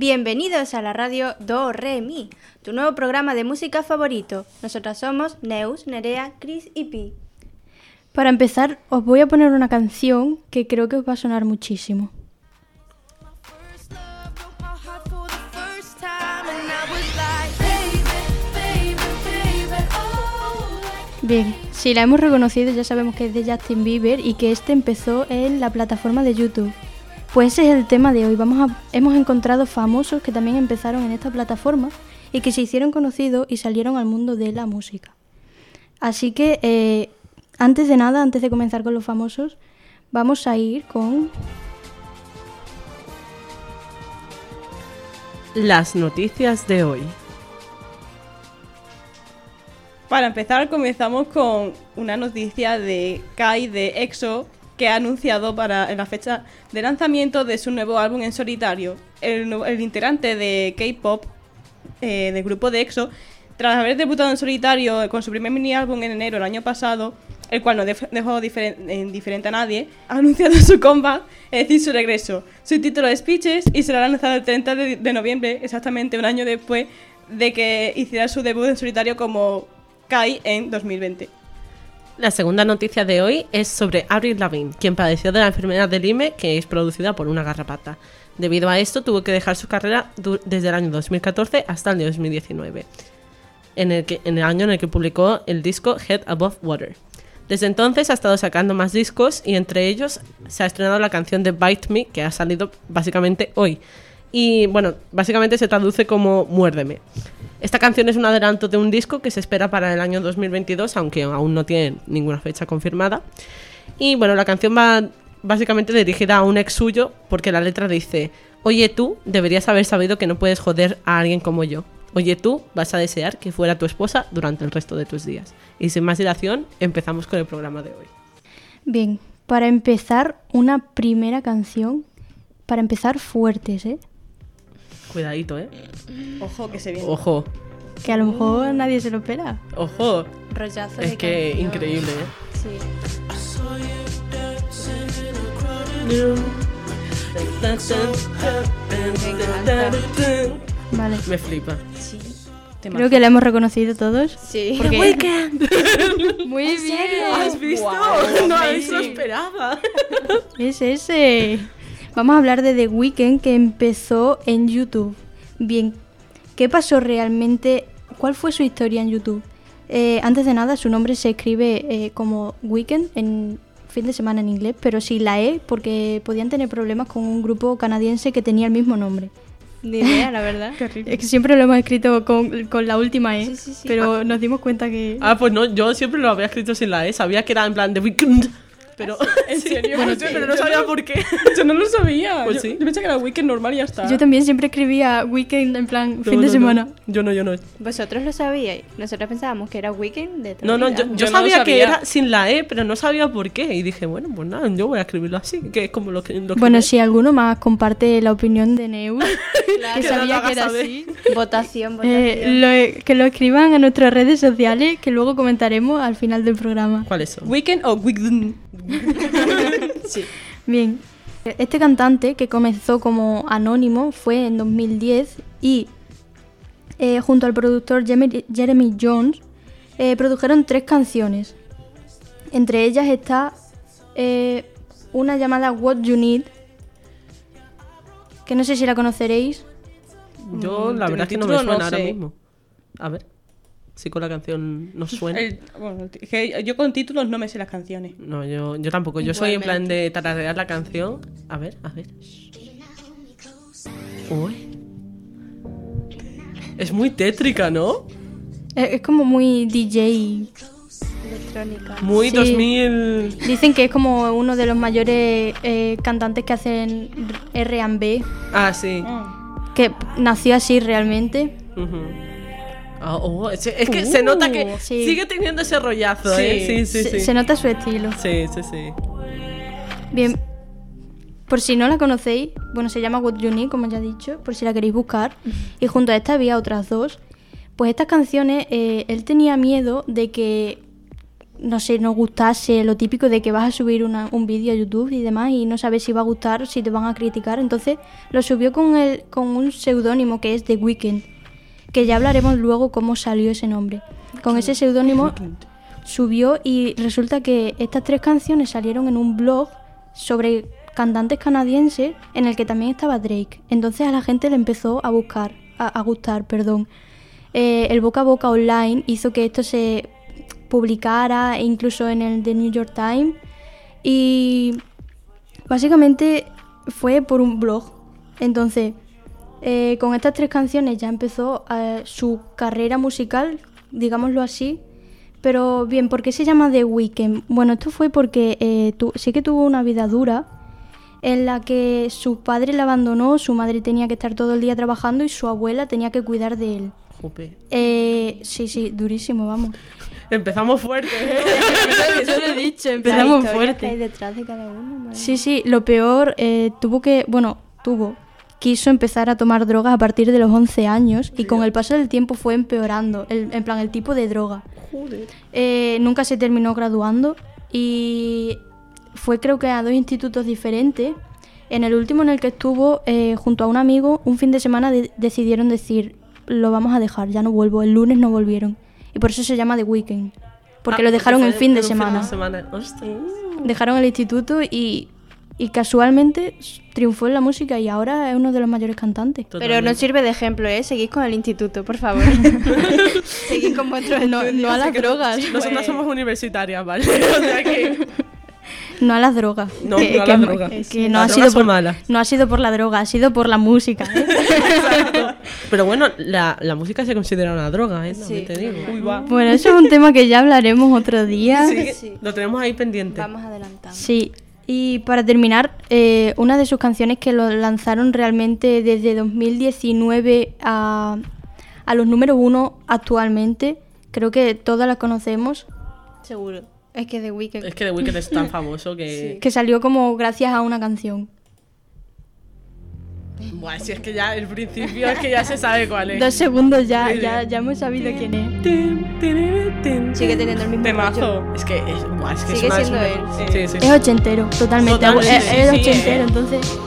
Bienvenidos a la radio Do Re Mi, tu nuevo programa de música favorito. Nosotras somos Neus, Nerea, Chris y Pi. Para empezar, os voy a poner una canción que creo que os va a sonar muchísimo. Bien, si la hemos reconocido ya sabemos que es de Justin Bieber y que este empezó en la plataforma de YouTube. Pues ese es el tema de hoy. Vamos a, hemos encontrado famosos que también empezaron en esta plataforma y que se hicieron conocidos y salieron al mundo de la música. Así que, eh, antes de nada, antes de comenzar con los famosos, vamos a ir con... Las noticias de hoy. Para empezar, comenzamos con una noticia de Kai de EXO que ha anunciado para la fecha de lanzamiento de su nuevo álbum en solitario. El, el integrante de K-pop eh, del grupo de EXO, tras haber debutado en solitario con su primer mini álbum en enero del año pasado, el cual no dejó diferen- indiferente a nadie, ha anunciado su comeback, es decir, su regreso. Su título es Speeches y será lanzado el 30 de, de noviembre, exactamente un año después de que hiciera su debut en solitario como Kai en 2020. La segunda noticia de hoy es sobre Avril Lavigne, quien padeció de la enfermedad de Lyme, que es producida por una garrapata. Debido a esto, tuvo que dejar su carrera desde el año 2014 hasta el 2019, en el, que, en el año en el que publicó el disco Head Above Water. Desde entonces ha estado sacando más discos y entre ellos se ha estrenado la canción de Bite Me, que ha salido básicamente hoy. Y bueno, básicamente se traduce como Muérdeme. Esta canción es un adelanto de un disco que se espera para el año 2022, aunque aún no tiene ninguna fecha confirmada. Y bueno, la canción va básicamente dirigida a un ex suyo porque la letra dice, oye tú, deberías haber sabido que no puedes joder a alguien como yo. Oye tú, vas a desear que fuera tu esposa durante el resto de tus días. Y sin más dilación, empezamos con el programa de hoy. Bien, para empezar, una primera canción. Para empezar fuertes, ¿eh? Cuidadito, ¿eh? Ojo que se viene. Ojo, Que a lo mejor nadie se lo espera. ojo. Rollazo Es de que canción. increíble, ¿eh? Sí. Vale. Me flipa. Temazo. Creo que la hemos reconocido todos. Sí. Porque- Muy bien. ¿Has visto? No, amazing. eso esperaba. Es ese. Vamos a hablar de The Weeknd que empezó en YouTube. Bien, ¿qué pasó realmente? ¿Cuál fue su historia en YouTube? Eh, antes de nada, su nombre se escribe eh, como Weekend en fin de semana en inglés, pero sin la E porque podían tener problemas con un grupo canadiense que tenía el mismo nombre. Ni idea, la verdad. Es que siempre lo hemos escrito con, con la última E, Sí, sí, sí. pero nos dimos cuenta que... Ah, pues no, yo siempre lo había escrito sin la E, sabía que era en plan de weekend. Pero, ¿En serio? Bueno, pero no no- sabía por qué. Yo no lo sabía. Pues yo, sí. yo pensé que era weekend normal y ya está. Yo también siempre escribía Weekend en plan No, fin no, de no. semana. Yo no, yo no. Vosotros lo sabíais. Nosotros pensábamos que era weekend de No, no, yo, sabía que era sin la E, pero no sabía por qué. Y dije, bueno, pues nada, yo voy a escribirlo así, que es como lo que. Lo Bueno, si alguno más comparte la opinión de Neus, que Que sabía que era saber. así, Votación, votación. eh, lo- que lo escriban a nuestras redes sociales, que luego comentaremos al final del programa. ¿Cuáles son? Weekend o weekend. Sí. Bien, este cantante que comenzó como anónimo fue en 2010 y eh, junto al productor Jeremy, Jones eh, produjeron tres canciones. Entre ellas está eh, una llamada What You Need, que no sé si la conoceréis. Yo, Mm, la verdad es que no me título no suena ahora mismo. A ver. Si con la canción nos suena. El- bueno, es que yo con títulos no me sé las canciones. No, yo, yo tampoco. Yo soy en plan de tararear la canción. A ver, a ver. Uy. Es muy tétrica, ¿no? Eh, es como muy DJ. Electrónica. Muy Sí. 2000. Dicen que es como uno de los mayores eh, cantantes que hacen R&B, Ah, sí. Ah. que nació así realmente. Ah, oh, es, es que se nota que Uh, sí. sigue teniendo ese rollazo, Sí. ¿eh? Sí, sí, se, sí. se nota su estilo. Sí, sí, sí. Bien, por si no la conocéis, bueno, se llama What You Need, como ya he dicho, por si la queréis buscar. Y junto a esta había otras dos. Pues estas canciones, eh, él tenía miedo de que no sé, nos gustase lo típico de que vas a subir una- un vídeo a YouTube y demás y no sabes si va a gustar, si te van a criticar. Entonces lo subió con, el, con un seudónimo que es The Weeknd, que ya hablaremos luego cómo salió ese nombre. Con ese seudónimo subió y resulta que estas tres canciones salieron en un blog sobre cantantes canadienses en el que también estaba Drake. Entonces a la gente le empezó a buscar, a, gustar, perdón. Eh, el boca a boca online hizo que esto se publicara incluso en el The New York Times y básicamente fue por un blog. Entonces, eh, con estas tres canciones ya empezó eh, su carrera musical, digámoslo así. Pero bien, ¿por qué se llama The Weeknd? Bueno, esto fue porque eh, tu- sí que tuvo una vida dura en la que su padre le abandonó, su madre tenía que estar todo el día trabajando y su abuela tenía que cuidar de él. Jope. Eh, sí, sí, durísimo, vamos. Empezamos fuerte. ¿eh? Eso lo he dicho, La empezamos que hay fuerte. detrás de cada uno. Sí, sí, lo peor, eh, tuvo que, bueno, tuvo, quiso empezar a tomar drogas a partir de los 11 años y con el paso del tiempo fue empeorando, el- en plan, el tipo de droga. Eh, nunca se terminó graduando y fue creo que a dos institutos diferentes. En el último en el que estuvo, eh, junto a un amigo, un fin de semana de- decidieron decir, lo vamos a dejar, ya no vuelvo, el lunes no volvieron. Y por eso se llama The Weekend. Porque Ah, lo dejaron fue en fin de un semana. semana. Dejaron el instituto y, y casualmente triunfó en la música y ahora es uno de los mayores cantantes. Pero no sirve de ejemplo, ¿eh? Seguid con el instituto, por favor. Seguid con vuestros No, no a las drogas. Nosotras somos universitarias, ¿vale? O sea que. No a las drogas. No, no a las drogas. que no, Las ha drogas sido por, malas. no ha sido por la droga, ha sido por la música. ¿eh? Pero bueno, la, la música se considera una droga, ¿eh? Sí. te digo. Uy, va. bueno, eso es un tema que ya hablaremos otro día. Sí, que Sí. Lo tenemos ahí pendiente. Vamos adelantando. Sí, y para terminar, eh, una de sus canciones que lo lanzaron realmente desde 2019 a, a los número uno actualmente, creo que todas las conocemos, Seguro. Es que The Weeknd. Es que The Weeknd es tan famoso que. que salió como gracias a una canción. Buah, si es que ya el principio es que ya se sabe cuál es. Dos segundos ya, ya, ya hemos sabido quién es. Sigue teniendo el mismo Temazo. Es que es, buah, es que Sigue una siendo él, Sí, sí. Es ochentero, totalmente. Totalmente, es, sí, es sí, ochentero, eh. entonces.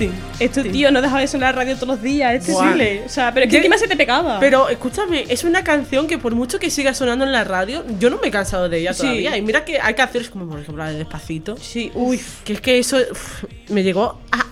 Tin, tin, tin, tin, tin, tin, tin, Esto, tin. tío, no deja de sonar radio todos los días. Es terrible. O sea, pero es que Yo- encima se te pegaba. Pero escúchame, es una canción que por mucho que siga sonando en la radio, yo no me he cansado de ella Sí. todavía. Y mira que hay canciones como por ejemplo la de Despacito. Sí, uy. Que es que eso uf, me llegó a.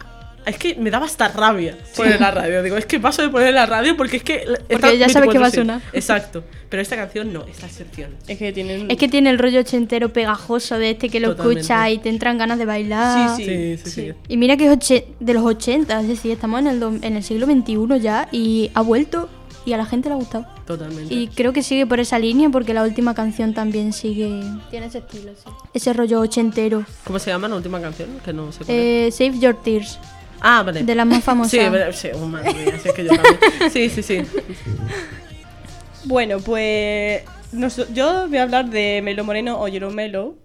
Es que me daba hasta rabia poner la radio. Digo, es que paso de poner la radio porque es que. está ya sabes que va a 24/7. sonar. Exacto. Pero esta canción no, esta sección. Es que tienen. Es que tiene el rollo ochentero pegajoso de este que lo Totalmente. escuchas y te entran ganas de bailar. Sí, Sí, sí, sí. Y mira que es oche- de los 80, es decir, estamos en el, do- en el siglo XXI ya y ha vuelto y a la gente le ha gustado. Totalmente. Y creo que sigue por esa línea porque la última canción también sigue Tiene ese estilo, sí. ese rollo ochentero. ¿Cómo se llama la última canción? Que no sé cuál es. Eh, Save Your Tears, Ah, vale. de las más famosas. Sí, pero- sí, oh, madre mía, sí, es que yo también. Sí, sí, sí. Bueno, pues nos- yo voy a hablar de Melo Moreno o Yellow Melo.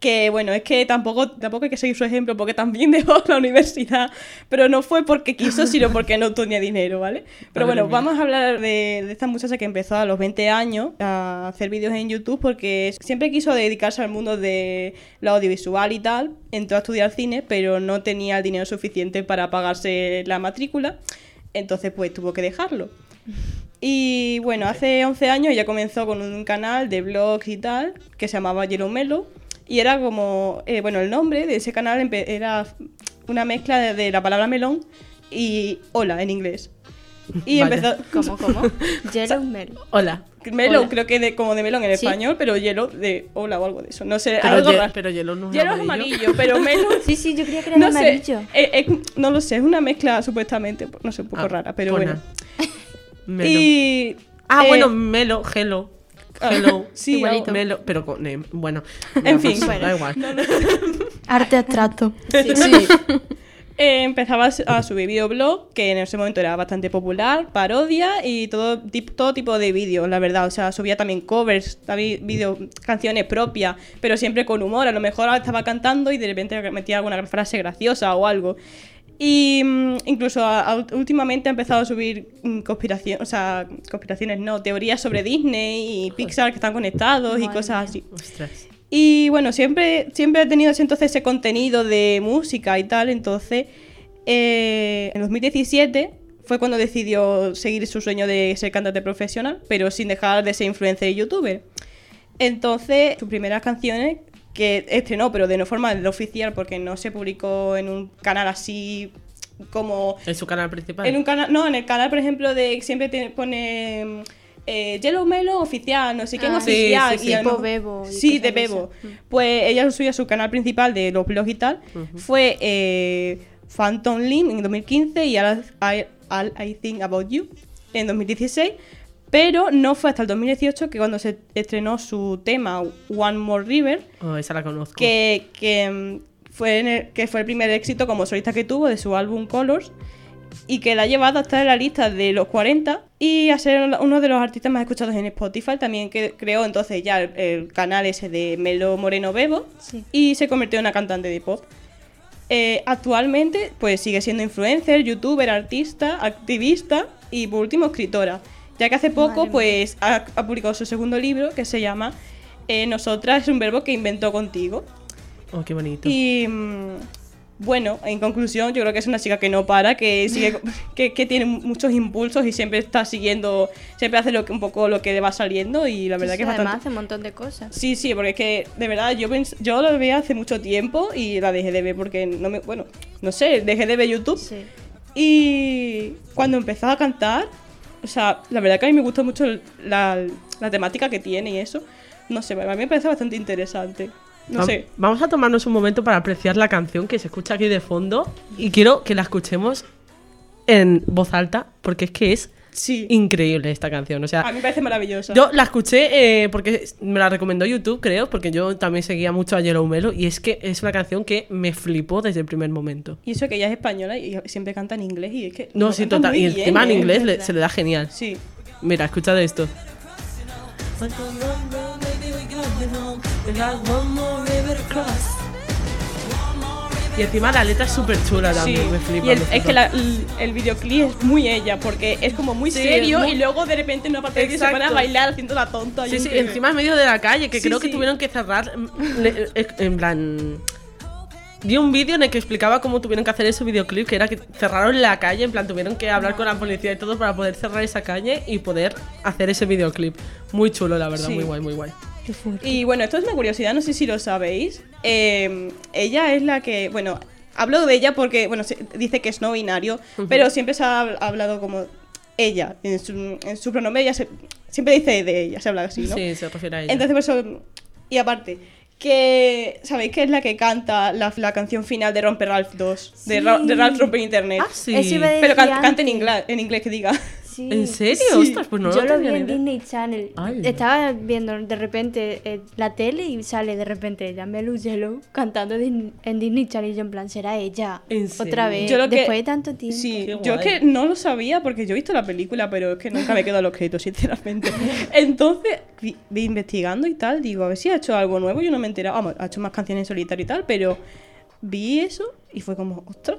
Que bueno, es que tampoco, tampoco hay que seguir su ejemplo porque también dejó la universidad, pero no fue porque quiso, sino porque no tenía dinero, ¿vale? Pero Madre bueno, mía. vamos a hablar de, de esta muchacha que empezó a los 20 años a hacer vídeos en YouTube porque siempre quiso dedicarse al mundo de lo audiovisual y tal, entró a estudiar cine, pero no tenía el dinero suficiente para pagarse la matrícula, entonces pues tuvo que dejarlo. Y bueno, hace 11 años ella comenzó con un canal de blogs y tal, que se llamaba Yellow Melo. Y era como, eh, bueno, el nombre de ese canal era una mezcla de, de la palabra melón y hola en inglés. Y Vaya. empezó, ¿Cómo, cómo? Yellow Mel. Hola. melón, Hola. creo que de, como de melón en Sí. español, pero yellow de hola o algo de eso. No sé, Pero, algo raro. pero Yellow no es Yellow es amarillo, pero melón Sí, sí, yo creía que era no amarillo. sé, eh, eh, no lo sé, es una mezcla supuestamente, no sé, un poco Ah, rara, pero bueno. Melo. Y Ah, eh, bueno, Melo, Hello. Hello. sí, igualito. Melo, pero con. eh, bueno. En fin. pues, da igual. Arte abstracto. Sí, Sí. Eh, empezaba a su- a subir videoblog, que en ese momento era bastante popular, parodia y todo, tip- todo tipo de vídeos, la verdad. O sea, subía también covers, también vídeos, canciones propias, pero siempre con humor. A lo mejor estaba cantando y de repente metía alguna frase graciosa o algo. Y mm, incluso a- a- últimamente ha empezado a subir mm, conspiración, o sea, conspiraciones no, teorías sobre Disney y Pixar que están conectados y cosas así. Ostras. Y bueno, siempre, siempre he tenido ese, entonces ese contenido de música y tal. Entonces, eh, en 2017 fue cuando decidió seguir su sueño de ser cantante profesional, pero sin dejar de ser influencer y youtuber. Entonces, sus primeras canciones que estrenó, pero de no forma de oficial, porque no se publicó en un canal así como En su canal principal. en un canal, no, en el canal, por ejemplo, de siempre tiene- pone mm, eh, Yellow Melo oficial, no sé quién Ah, sí, oficial. sí, sí. y Tipo Bebo y Sí, de Bebo. Mm. Pues ella lo subió a su canal principal de los blogs y tal. Fue eh, Phantom Limb en 2015 y All I, All I Think About You en 2016. Pero no fue hasta el 2018 que cuando se estrenó su tema One More River, Oh, esa la conozco. que, que, mm, fue en el- que fue el primer éxito como solista que tuvo de su álbum Colors y que la ha llevado a estar en la lista de los 40 y a ser uno de los artistas más escuchados en Spotify. También que creó entonces ya el, el canal ese de Melo Moreno Bebo Sí. y se convirtió en una cantante de pop. Eh, actualmente pues sigue siendo influencer, youtuber, artista, activista y por último escritora. Ya que hace poco Madre pues ha, ha publicado su segundo libro que se llama eh, Nosotras es un verbo que inventó contigo. Oh, qué bonito. Y mm, bueno, en conclusión, yo creo que es una chica que no para, que sigue, que, que tiene muchos impulsos y siempre está siguiendo, siempre hace lo que, un poco lo que le va saliendo y la verdad Sí, que es además bastante... hace un montón de cosas. Sí, sí, porque es que de verdad yo pens- yo lo veía hace mucho tiempo y la dejé de ver porque no me, bueno, no sé, dejé de ver YouTube Sí. y cuando empezó a cantar, o sea, la verdad que a mí me gustó mucho la, la temática que tiene y eso, no sé, a mí me parece bastante interesante, no sé. Vamos a tomarnos un momento para apreciar la canción que se escucha aquí de fondo y quiero que la escuchemos en voz alta porque es que es Sí, increíble esta canción. O sea, a mí me parece maravillosa. yo la escuché eh, porque me la recomendó YouTube, creo, porque yo también seguía mucho a Yellow Melo y es que es una canción que me flipó desde el primer momento. Y eso que ella es española y siempre canta en inglés y es que... No, sí, total. Y bien, encima en ¿eh? inglés le- se le da genial. Sí. Mira, escucha de esto. Y encima la letra es súper chula Sí, también, me flipa. y el- me es que la- el, videoclip es muy ella, porque es como muy Sí, serio muy- y luego de repente no parte y se pone a bailar haciendo la tonta. Sí, sí, encima en medio de la calle, que Sí, creo que sí. tuvieron que cerrar. mm, eh, En plan. Vi un vídeo en el que explicaba cómo tuvieron que hacer ese videoclip, que era que cerraron la calle, en plan, tuvieron que hablar con la policía y todo para poder cerrar esa calle y poder hacer ese videoclip. Muy chulo, la verdad, Sí. muy guay, muy guay. Qué fuerte. Y bueno, esto es una curiosidad, no sé si lo sabéis. Eh, ella es la que, bueno, hablo de ella porque, bueno, se- dice que es no binario, pero siempre se ha hab- hablado como ella. En su, en su pronombre ella se- siempre dice de ella, se habla así, ¿no? Sí, se refiere a ella. Entonces, por eso. Y aparte, que. ¿Sabéis que es la que canta la, la canción final de Romper Ralph 2? De. Ra- de Ralph Romper Internet. ah, sí. Eso iba a Pero can- canta en antes. inglés, en inglés que diga. Sí. ¿En serio? Sí. Ostras, pues no Yo lo lo vi en. Disney Channel. Estaba viendo de repente eh, la tele y sale de repente ella, Melu Yellow, cantando en Disney Channel. Y yo en plan, será ella. ¿En Otra serio? vez. Yo lo que- Después de tanto tiempo. Sí, yo es que no lo sabía porque yo he visto la película, pero es que nunca me quedo a los créditos, sinceramente. Entonces, vi, vi investigando y tal, digo, a ver si ha hecho algo nuevo. Yo no me he enterado. Vamos, ha hecho más canciones en solitario y tal, pero vi eso y fue como, ostras,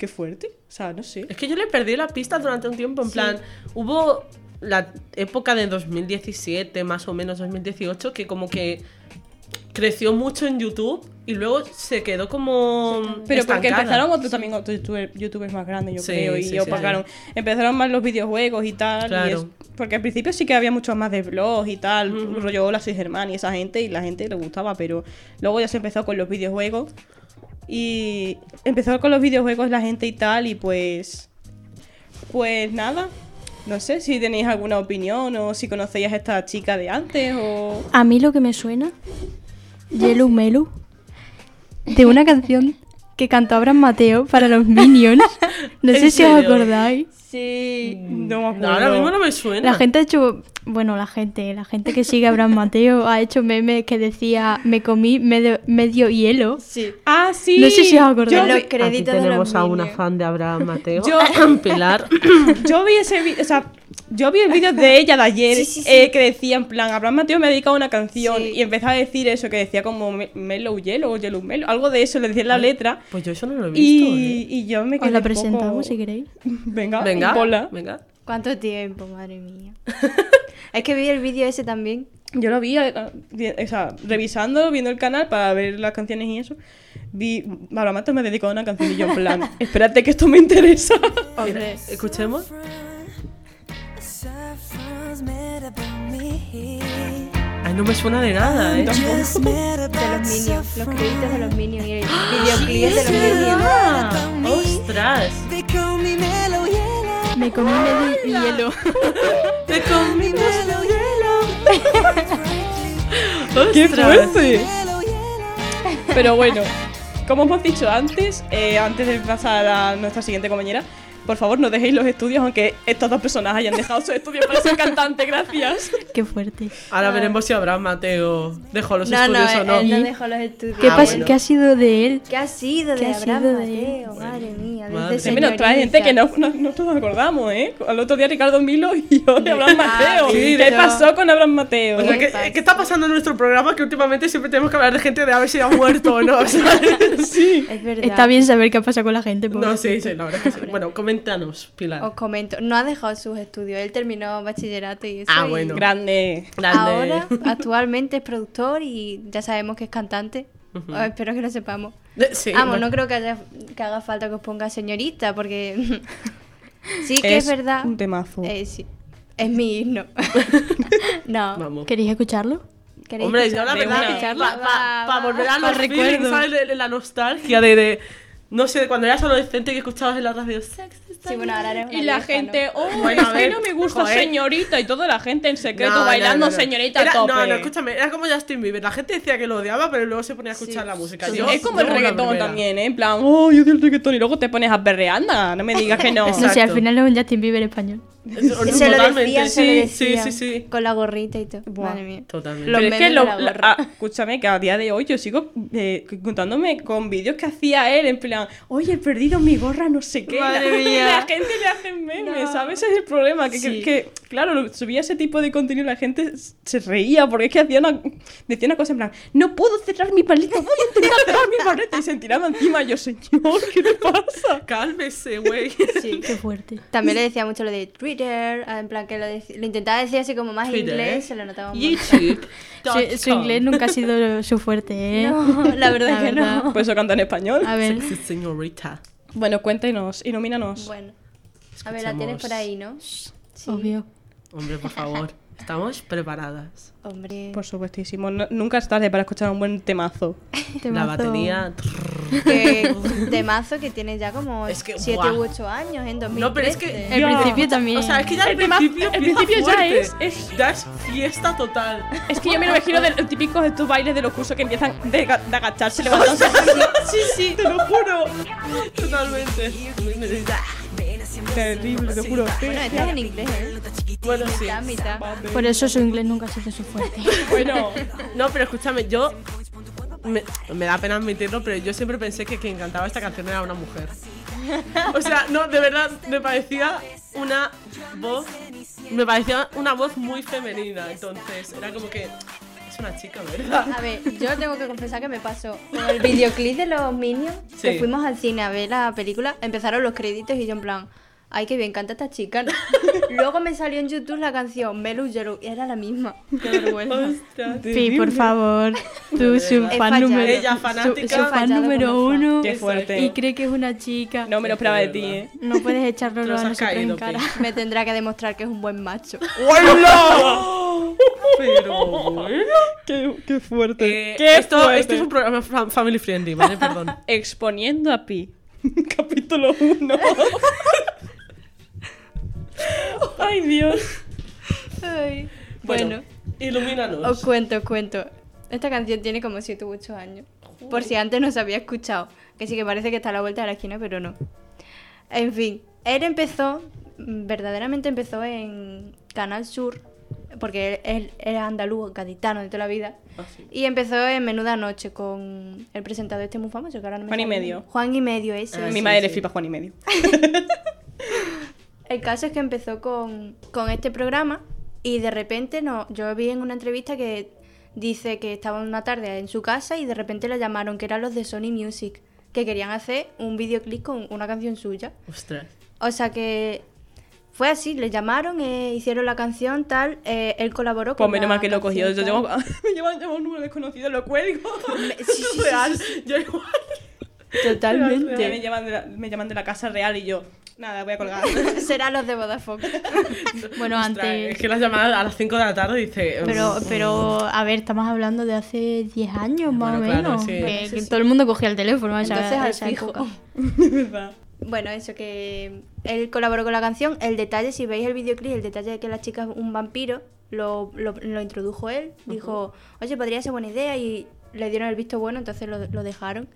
qué fuerte. O sea, no sé. Es que yo le perdí la pista durante un tiempo, en Sí. plan, hubo la época de 2017, más o menos 2018, que como que creció mucho en YouTube y luego se quedó como Pero porque estancada. empezaron otros también otros youtuber- youtubers más grandes, yo Sí, creo, y sí, sí. opacaron. Empezaron más los videojuegos y tal. y Claro. es- porque al principio sí que había muchos más de vlogs y tal, rollo Hola soy Germán y esa gente, y la gente le gustaba, pero luego ya se empezó con los videojuegos. Y empezó con los videojuegos la gente y tal, y pues. Pues nada. No sé si tenéis alguna opinión o si conocéis a esta chica de antes o. A mí lo que me suena, Yellow Melu, de una canción que cantó Abraham Mateo para los Minions. No ¿En sé si os serio? acordáis. Sí. No me acuerdo. No, ahora mismo no me suena. La gente ha hecho, bueno, la gente, la gente que sigue a Abraham Mateo ha hecho memes que decía, me comí medio, medio hielo. Sí. Ah, sí. No sé si os acordáis. Yo los Aquí créditos de tenemos los a una Minions. fan de Abraham Mateo, Yo- Pilar. Yo vi ese vídeo, o sea, Yo vi el vídeo de ella de ayer Sí, sí, sí. eh, que decía en plan, Abraham Mateo me ha dedicado una canción Sí. y empezaba a decir eso que decía como me- Mellow Yellow, Yellow Mellow, algo de eso le decía en la letra Pues yo eso no lo he visto. y, ¿eh? y yo me quedé Os la un poco- presentamos si queréis. Venga, Venga, ponla. venga. ¿Cuánto tiempo, madre mía? es que vi el vídeo ese también. Yo lo vi, eh, vi- o sea, revisando, viendo el canal para ver las canciones y eso. Vi, Abraham Mateo me ha dedicado una canción y yo en plan, espérate que esto me interesa. Hombre, Escuchemos. Ay, no me suena de nada, ¿eh? de los Minions, los créditos de los Minions y el videoclip es de los Minions. Ah, ¡Ostras! Me comí medio hielo. ¡Te comimos ¡Qué ¡Ostras! fuerte! Pero bueno, como hemos dicho antes, eh, antes de pasar a nuestra siguiente compañera, por favor no dejéis los estudios, aunque estas dos personas hayan dejado sus estudios para ser cantante, gracias. Qué fuerte. Ahora veremos si Abraham Mateo dejó los No, no, estudios o no. él no dejó los estudios. ¿Qué, Ah, pas- bueno. ¿Qué ha sido de él? ¿Qué ha sido ¿Qué de ha Abraham sido de él? Mateo? Madre mía, Madre. me nos trae gente que no, no, no nos acordamos, ¿eh? Al otro día Ricardo Milo y yo de Abraham Mateo. sí, ¿Qué pasó con Abraham Mateo? O sea, ¿qué? ¿qué está pasando en nuestro programa? Que últimamente siempre tenemos que hablar de gente de a ver si ha muerto o no. sí. Es verdad. Está bien saber qué pasa con la gente. No, sí, sí, la verdad es que sí. Bueno, coméntanos, Pilar. Os comento, no ha dejado sus estudios, él terminó bachillerato y eso. Ah, y bueno. Grande. Grande. Ahora, actualmente es productor y ya sabemos que es cantante. Oh, espero que lo sepamos. Sí, Vamos, bueno. no creo que, haya, que haga falta que os ponga señorita, porque sí que es, verdad. un temazo. Eh, sí, es mi himno. no, Vamos. ¿Queréis escucharlo? ¿queréis Hombre, yo la escucharlo? verdad, ¿Escucharlo? para volver a Pa' los feelings, recuerdos. ¿sabes? De, de la nostalgia de, de- no sé, de cuando eras adolescente y que escuchabas en la radio sex. Sí, bueno, ahora eres una Y la vieja, gente, ¿no? oh, Bueno, es a ver, no me gusta joder. señorita y toda la gente en secreto No, bailando no, no. señorita Era- tope. No, no, escúchame, era como Justin Bieber. La gente decía que lo odiaba, pero luego se ponía a escuchar Sí. la música. Sí. Es como el reggaetón también, ¿eh? En plan, oh, yo odio el reggaetón y luego te pones a perrear, anda, no me digas que no. No sé, al final es un Justin Bieber español. Y se lo totalmente, decían, se lo sí, decían. Sí, sí, sí. Con la gorrita y todo. Buah. Madre mía. Totalmente. Los Pero es que, lo, la la- ah, escúchame, que a día de hoy yo sigo eh, contándome con vídeos que hacía él, en plan, oye, he perdido mi gorra, no sé qué. Madre Y mía. la gente le hace memes, No. ¿sabes? Ese es el problema. Que, Sí. claro, subía ese tipo de contenido y la gente se reía porque es que hacía una, decía una cosa en plan, no puedo cerrar mi paleta, voy a intentar cerrar mi paleta. Y se tiraba encima. Yo, señor, ¿qué te pasa? Cálmese, güey. Sí. Qué fuerte. También le decía mucho lo de Twitter, en plan que lo, lo intentaba decir así como más Twitter. inglés, se lo notaba mucho. YouTube. Su, su inglés nunca ha sido su fuerte, ¿eh? No, la verdad que no. Por eso canta en español. A ver, Sexy señorita. Bueno, cuéntenos, ilumínanos. Bueno, a ver, la tienes por ahí, ¿no? Sí. obvio. Hombre, por favor. Estamos preparadas. Hombre, Por supuestísimo, no- nunca es tarde para escuchar un buen temazo. La batería. que temazo que tiene ya como Es que, 7 buah. u 8 años en 2013. No, pero es que. El Ya. principio también. O sea, es que ya el, El tema- principio, el empieza principio ya fuerte. es- es- Ya es fiesta total. Es que yo me lo imagino de los típicos de estos bailes de los cursos que empiezan de, ga- de agacharse, levantándose. sí, sí, te lo juro. Totalmente. Terrible, te juro. Bueno, esta es en inglés, ¿eh? Bueno, sí. Mitad, mitad. Por eso su inglés nunca ha sido su fuerte. Bueno, No, pero escúchame, yo. Me, me da pena admitirlo, pero yo siempre pensé que quien cantaba esta canción era una mujer. O sea, no, de verdad, me parecía una voz. Me parecía una voz muy femenina, entonces era como que. Es una chica, ¿verdad? A ver, yo tengo que confesar que me pasó con el videoclip de los Minions, que fuimos al cine a ver la película, empezaron los créditos y yo en plan, ay, qué bien canta esta chica. ¿no? Luego me salió en YouTube la canción Melu Yellow y era la misma. Qué vergüenza. Hostia. Pi, por favor. Tú, su fan número Ella, fanática. Su, fan número uno. Qué fuerte. Y cree que es una chica. no me lo esperaba de ti, ¿eh? No puedes echarlo a nosotros en caído, cara. Pi. Me tendrá que demostrar que es un buen macho. ¡Hola! Pero bueno. ¡Qué, qué fuerte! Eh, ¡Qué esto, fuerte! esto es un programa fam- family friendly, ¿vale? Perdón. Exponiendo a Pi. Capítulo 1. Ay, Dios. Ay. Bueno, Bueno, ilumínanos. os cuento, os cuento. Esta canción tiene como 7 u 8 años. Por si antes no se había escuchado. Que sí que parece que está a la vuelta de la esquina, pero no. En fin, él empezó, mm, verdaderamente empezó en Canal Sur, porque él, era andaluz, gaditano de toda la vida. Ah, sí. Y empezó en Menuda Noche con el presentador este muy famoso que ahora no me Juan y medio. Juan y medio, ese. Ah. Mi sí, madre sí. flipa Juan y medio. El caso es que empezó con, con este programa y de repente no, yo vi en una entrevista que dice que estaba una tarde en su casa y de repente le llamaron, que eran los de Sony Music, que querían hacer un videoclip con una canción suya. Ostras. O sea que fue así, le llamaron, eh, hicieron la canción, tal, eh, él colaboró con Pues menos la mal que lo canción, Yo llevo, me llevan, un número desconocido, lo cuelgo. Me- sí, Yo igual. totalmente. me, llaman de la, me llaman de la casa real y yo, nada, voy a colgar. Será los de Vodafone. Bueno, Ostras, antes... Es que las llamadas a las 5 de la tarde dice. Pero, pero, a ver, estamos hablando de hace 10 años más Bueno, o claro, menos. sí. que, Bueno, eso que sí. todo el mundo cogía el teléfono esa, Entonces, a al esa fijo. época. Bueno, eso que él colaboró con la canción. El detalle, si veis el videoclip, el detalle de que la chica es un vampiro, lo, lo, lo introdujo él. Dijo, oye, podría ser buena idea y le dieron el visto bueno, entonces lo, lo dejaron.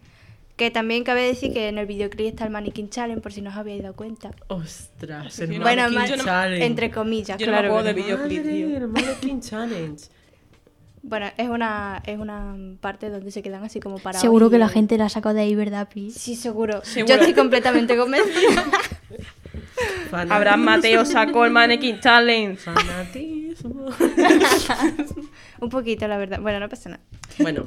Que también cabe decir que en el videoclip está el Mannequin Challenge, por si no os habéis dado cuenta. Ostras, el sí, no, bueno, Mannequin ma- no- Challenge. entre comillas, Yo no me claro. acuerdo de videoclip, Madre, tío. el Mannequin Challenge. Bueno, es una, es una parte donde se quedan así como parados. Seguro que la gente la ha sacado de ahí, ¿verdad, Pi? Sí, seguro. Seguro. Yo estoy completamente convencida. Abraham Mateo sacó el Mannequin Challenge. Fanatismo. un poquito, la verdad. Bueno, no pasa nada. Bueno,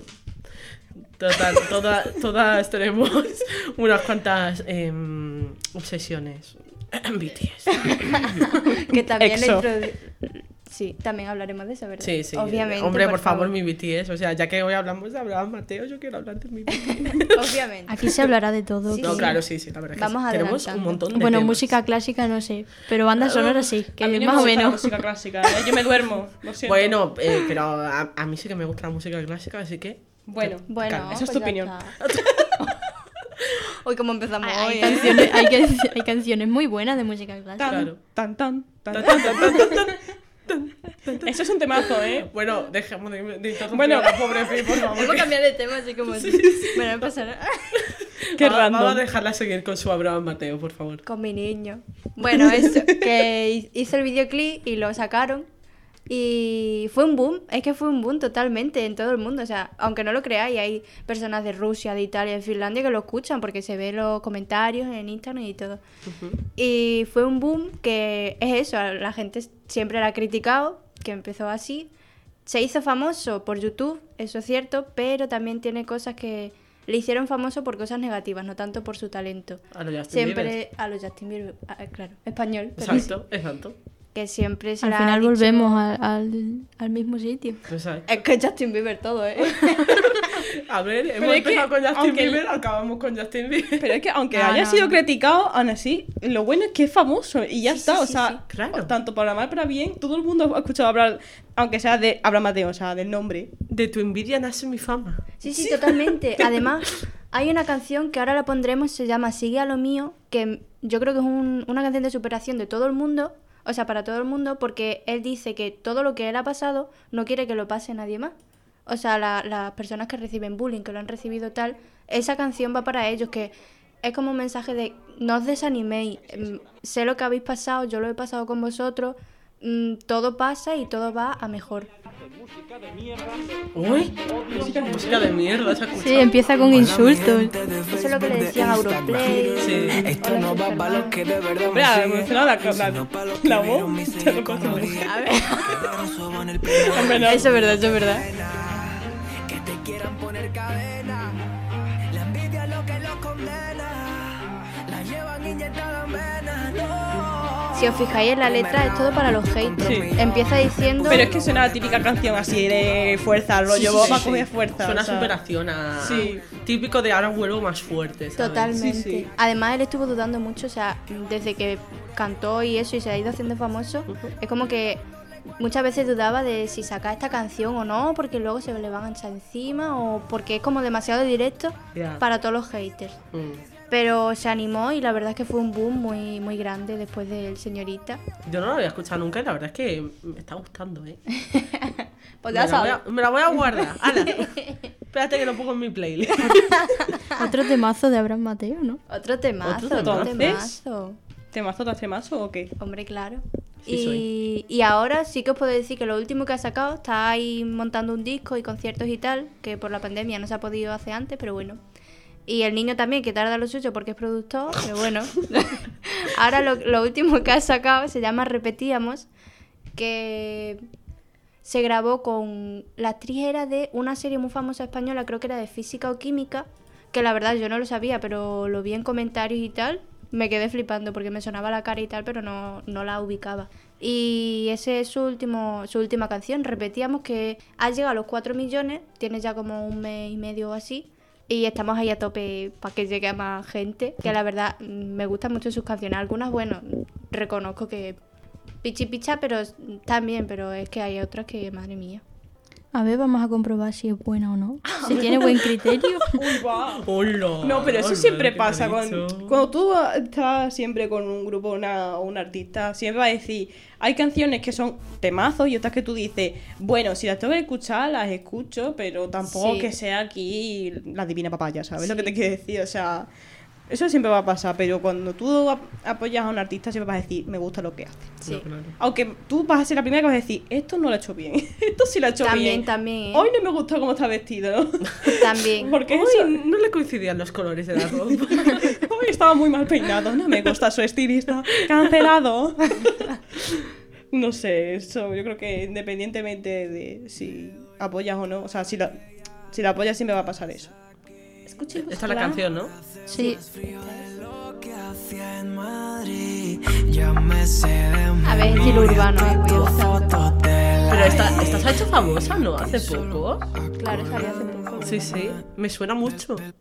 total, toda- todas tenemos unas cuantas em, obsesiones. BTS. Que también Exo. Sí, también hablaremos de eso, ¿verdad? Sí, sí. Obviamente. Hombre, por, favor, mi BTS. O sea, ya que hoy hablamos de Abraham Mateo, yo quiero hablar de mi BTS. Obviamente. Aquí se hablará de todo. Sí, No, sí. claro, sí, sí, la verdad. que Vamos sí. Tenemos un montón de Bueno, temas. música clásica no sé, pero banda sonora sí, que a mí no más me o la menos. música clásica. ¿eh? Yo me duermo. Lo siento. Bueno, eh, pero a, a mí sí que me gusta la música clásica, así que. Bueno, Bueno, esa es pues tu opinión. Hoy como empezamos Hay, hoy, hay ¿eh? canciones, hay, can- hay canciones muy buenas de música clásica. Tan, Claro. tan, tan, tan, Tan, tan, tan, tan, tan, tan. Eso es un temazo, ¿eh? Bueno, dejemos de, interrumpir Bueno. la pobre Pi, por favor. Vamos a que- cambiar de tema así como... Bueno, no pasa nada. Qué Va-. Vamos a dejarla seguir con su Abraham Mateo, por favor. Con mi niño. Bueno, eso, que hizo el videoclip y lo sacaron. Y fue un boom, es que fue un boom totalmente en todo el mundo. O sea, aunque no lo creáis, hay personas de Rusia, de Italia, de Finlandia que lo escuchan porque se ven los comentarios en Instagram y todo. Y fue un boom que es eso, la gente siempre la ha criticado, que empezó así. Se hizo famoso por YouTube, eso es cierto, pero también tiene cosas que le hicieron famoso por cosas negativas, no tanto por su talento. A lo Justin Siempre Bieber. a los Justin Bieber, ah, claro, español, Exacto, exacto. Que siempre se Al final dicho- volvemos al, al mismo sitio. exacto. Es que Justin Bieber todo, ¿eh? A ver, hemos Pero es que, empezado con Justin aunque- Bieber, acabamos con Justin Bieber. Pero es que aunque haya no, sido no. criticado, aún así, lo bueno es que es famoso y ya Sí, está. sí, o sea, sí. Claro. tanto para mal para bien, todo el mundo ha escuchado hablar, aunque sea de Abraham Mateo, o sea, del nombre. De tu envidia nace mi fama. Sí, sí, totalmente. Además, hay una canción que ahora la pondremos, se llama Sigue a lo mío, que yo creo que es un- una canción de superación de todo el mundo, o sea, para todo el mundo, porque él dice que todo lo que él ha pasado no quiere que lo pase nadie más. O sea, la- las personas que reciben bullying, que lo han recibido tal, esa canción va para ellos, que es como un mensaje de no os desaniméis, em, sé lo que habéis pasado, yo lo he pasado con vosotros, mm, todo pasa y todo va a mejor. Uy, música de mierda, ¿se? Sí, empieza con insultos. Eso es lo que le decían a Europlay. Sí. Esto no va para los que de verdad me siguen. evolucionado la, la, la vieron voz. Ya hacer dije. A ver. Eso es verdad, eso es verdad. Que te quieran poner cadena. La envidia es lo que los condena. La llevan inyectada en venas. No. Si os fijáis en la letra, es todo para los haters. Sí. Empieza diciendo. Pero es que suena la típica canción así de fuerza, rollo, Sí, sí, coger fuerza. Suena o sea. superación a... Sí. Típico de ahora vuelvo más fuerte, ¿sabes? Totalmente. Sí, sí. Además, él estuvo dudando mucho, o sea, desde que cantó y eso y se ha ido haciendo famoso, es como que muchas veces dudaba de si sacar esta canción o no, porque luego se le van a echar encima o porque es como demasiado directo para todos los haters. Mm. Pero se animó y la verdad es que fue un boom muy, muy grande después del señorita. Yo no lo había escuchado nunca y la verdad es que me está gustando, ¿eh? Pues me, ya la voy a, me la voy a guardar. ¡Hala! Espérate que lo pongo en mi playlist. Otro temazo de Abraham Mateo, ¿no? Otro temazo, Otro otro temazo. temazo. ¿Temazo tras temazo o qué? Hombre, claro. Sí y, y ahora sí que os puedo decir que lo último que ha sacado está ahí montando un disco y conciertos y tal, que por la pandemia no se ha podido hacer antes, pero bueno. Y el niño también, que tarda lo suyo porque es productor, pero bueno. ahora lo, lo último que ha sacado se llama Repetíamos, que se grabó con la actriz era de una serie muy famosa española, creo que era de física o química, que la verdad yo no lo sabía, pero lo vi en comentarios y tal, me quedé flipando porque me sonaba la cara y tal, pero no, no la ubicaba. Y ese es su, último, su última canción. Repetíamos que ha llegado a los 4 millones, tiene ya como un mes y medio o así. Y estamos ahí a tope para que llegue a más gente. Que la verdad mm, me gustan mucho sus canciones. Algunas, bueno, reconozco que pichi picha, pero también, pero es que hay otras que, madre mía. A ver, vamos a comprobar si es buena o no. Si tiene buen criterio. Uy, va. Hola, No, pero eso hola, siempre ¿qué pasa. Cuando, cuando tú estás siempre con un grupo una- o un artista, siempre va a decir, hay canciones que son temazos y otras que tú dices, bueno, si las tengo que escuchar, las escucho, pero tampoco Sí. que sea aquí la divina papaya, ¿sabes lo que te quiero decir? O sea, eso siempre va a pasar, pero cuando tú ap- apoyas a un artista, siempre vas a decir, me gusta lo que hace. Sí. No, claro. Aunque tú vas a ser la primera que vas a decir, esto no lo ha hecho bien, esto sí lo ha hecho También, bien. también, ¿eh? Hoy no me gusta cómo está vestido, ¿no? También. Porque eso, no le coincidían los colores de la ropa. Hoy estaba muy mal peinado, no me gusta su estilista. Cancelado. No sé, eso yo creo que independientemente de si apoyas o no, o sea, si la, si la apoyas siempre va a pasar eso. Escuchemos. Esta es la canción, ¿no? Sí. A ver, estilo urbano, eh, Pero esta, esta se ha hecho famosa, ¿no? Hace poco. Claro, salió hace poco. Sí, sí. Me suena mucho. Es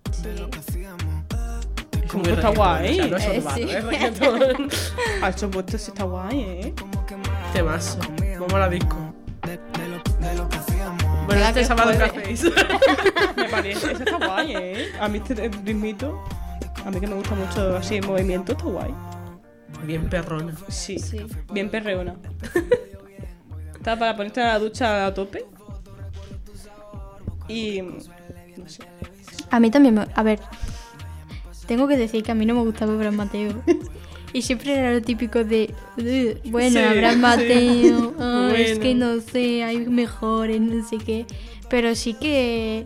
Como que está guay. O sea, no es Eh, urbano, sí. es reggaetón. Al supuesto sí está guay, ¿eh? Temazo. Vamos a la disco. Bueno, este que sábado qué hacéis. Me parece, eso está guay, ¿eh? A mí este ritmito, a mí que me gusta mucho así el movimiento, está guay. Bien perrona. Sí, Sí. bien perreona. Está para ponerte en la ducha a tope. Y. No sé. A mí también me... A ver, tengo que decir que a mí no me gustaba Abraham Mateo. Y siempre era lo típico de, "Ugh, bueno, Sí, sí. Mateo, ah, es que no sé, hay mejores, no sé qué. Pero sí que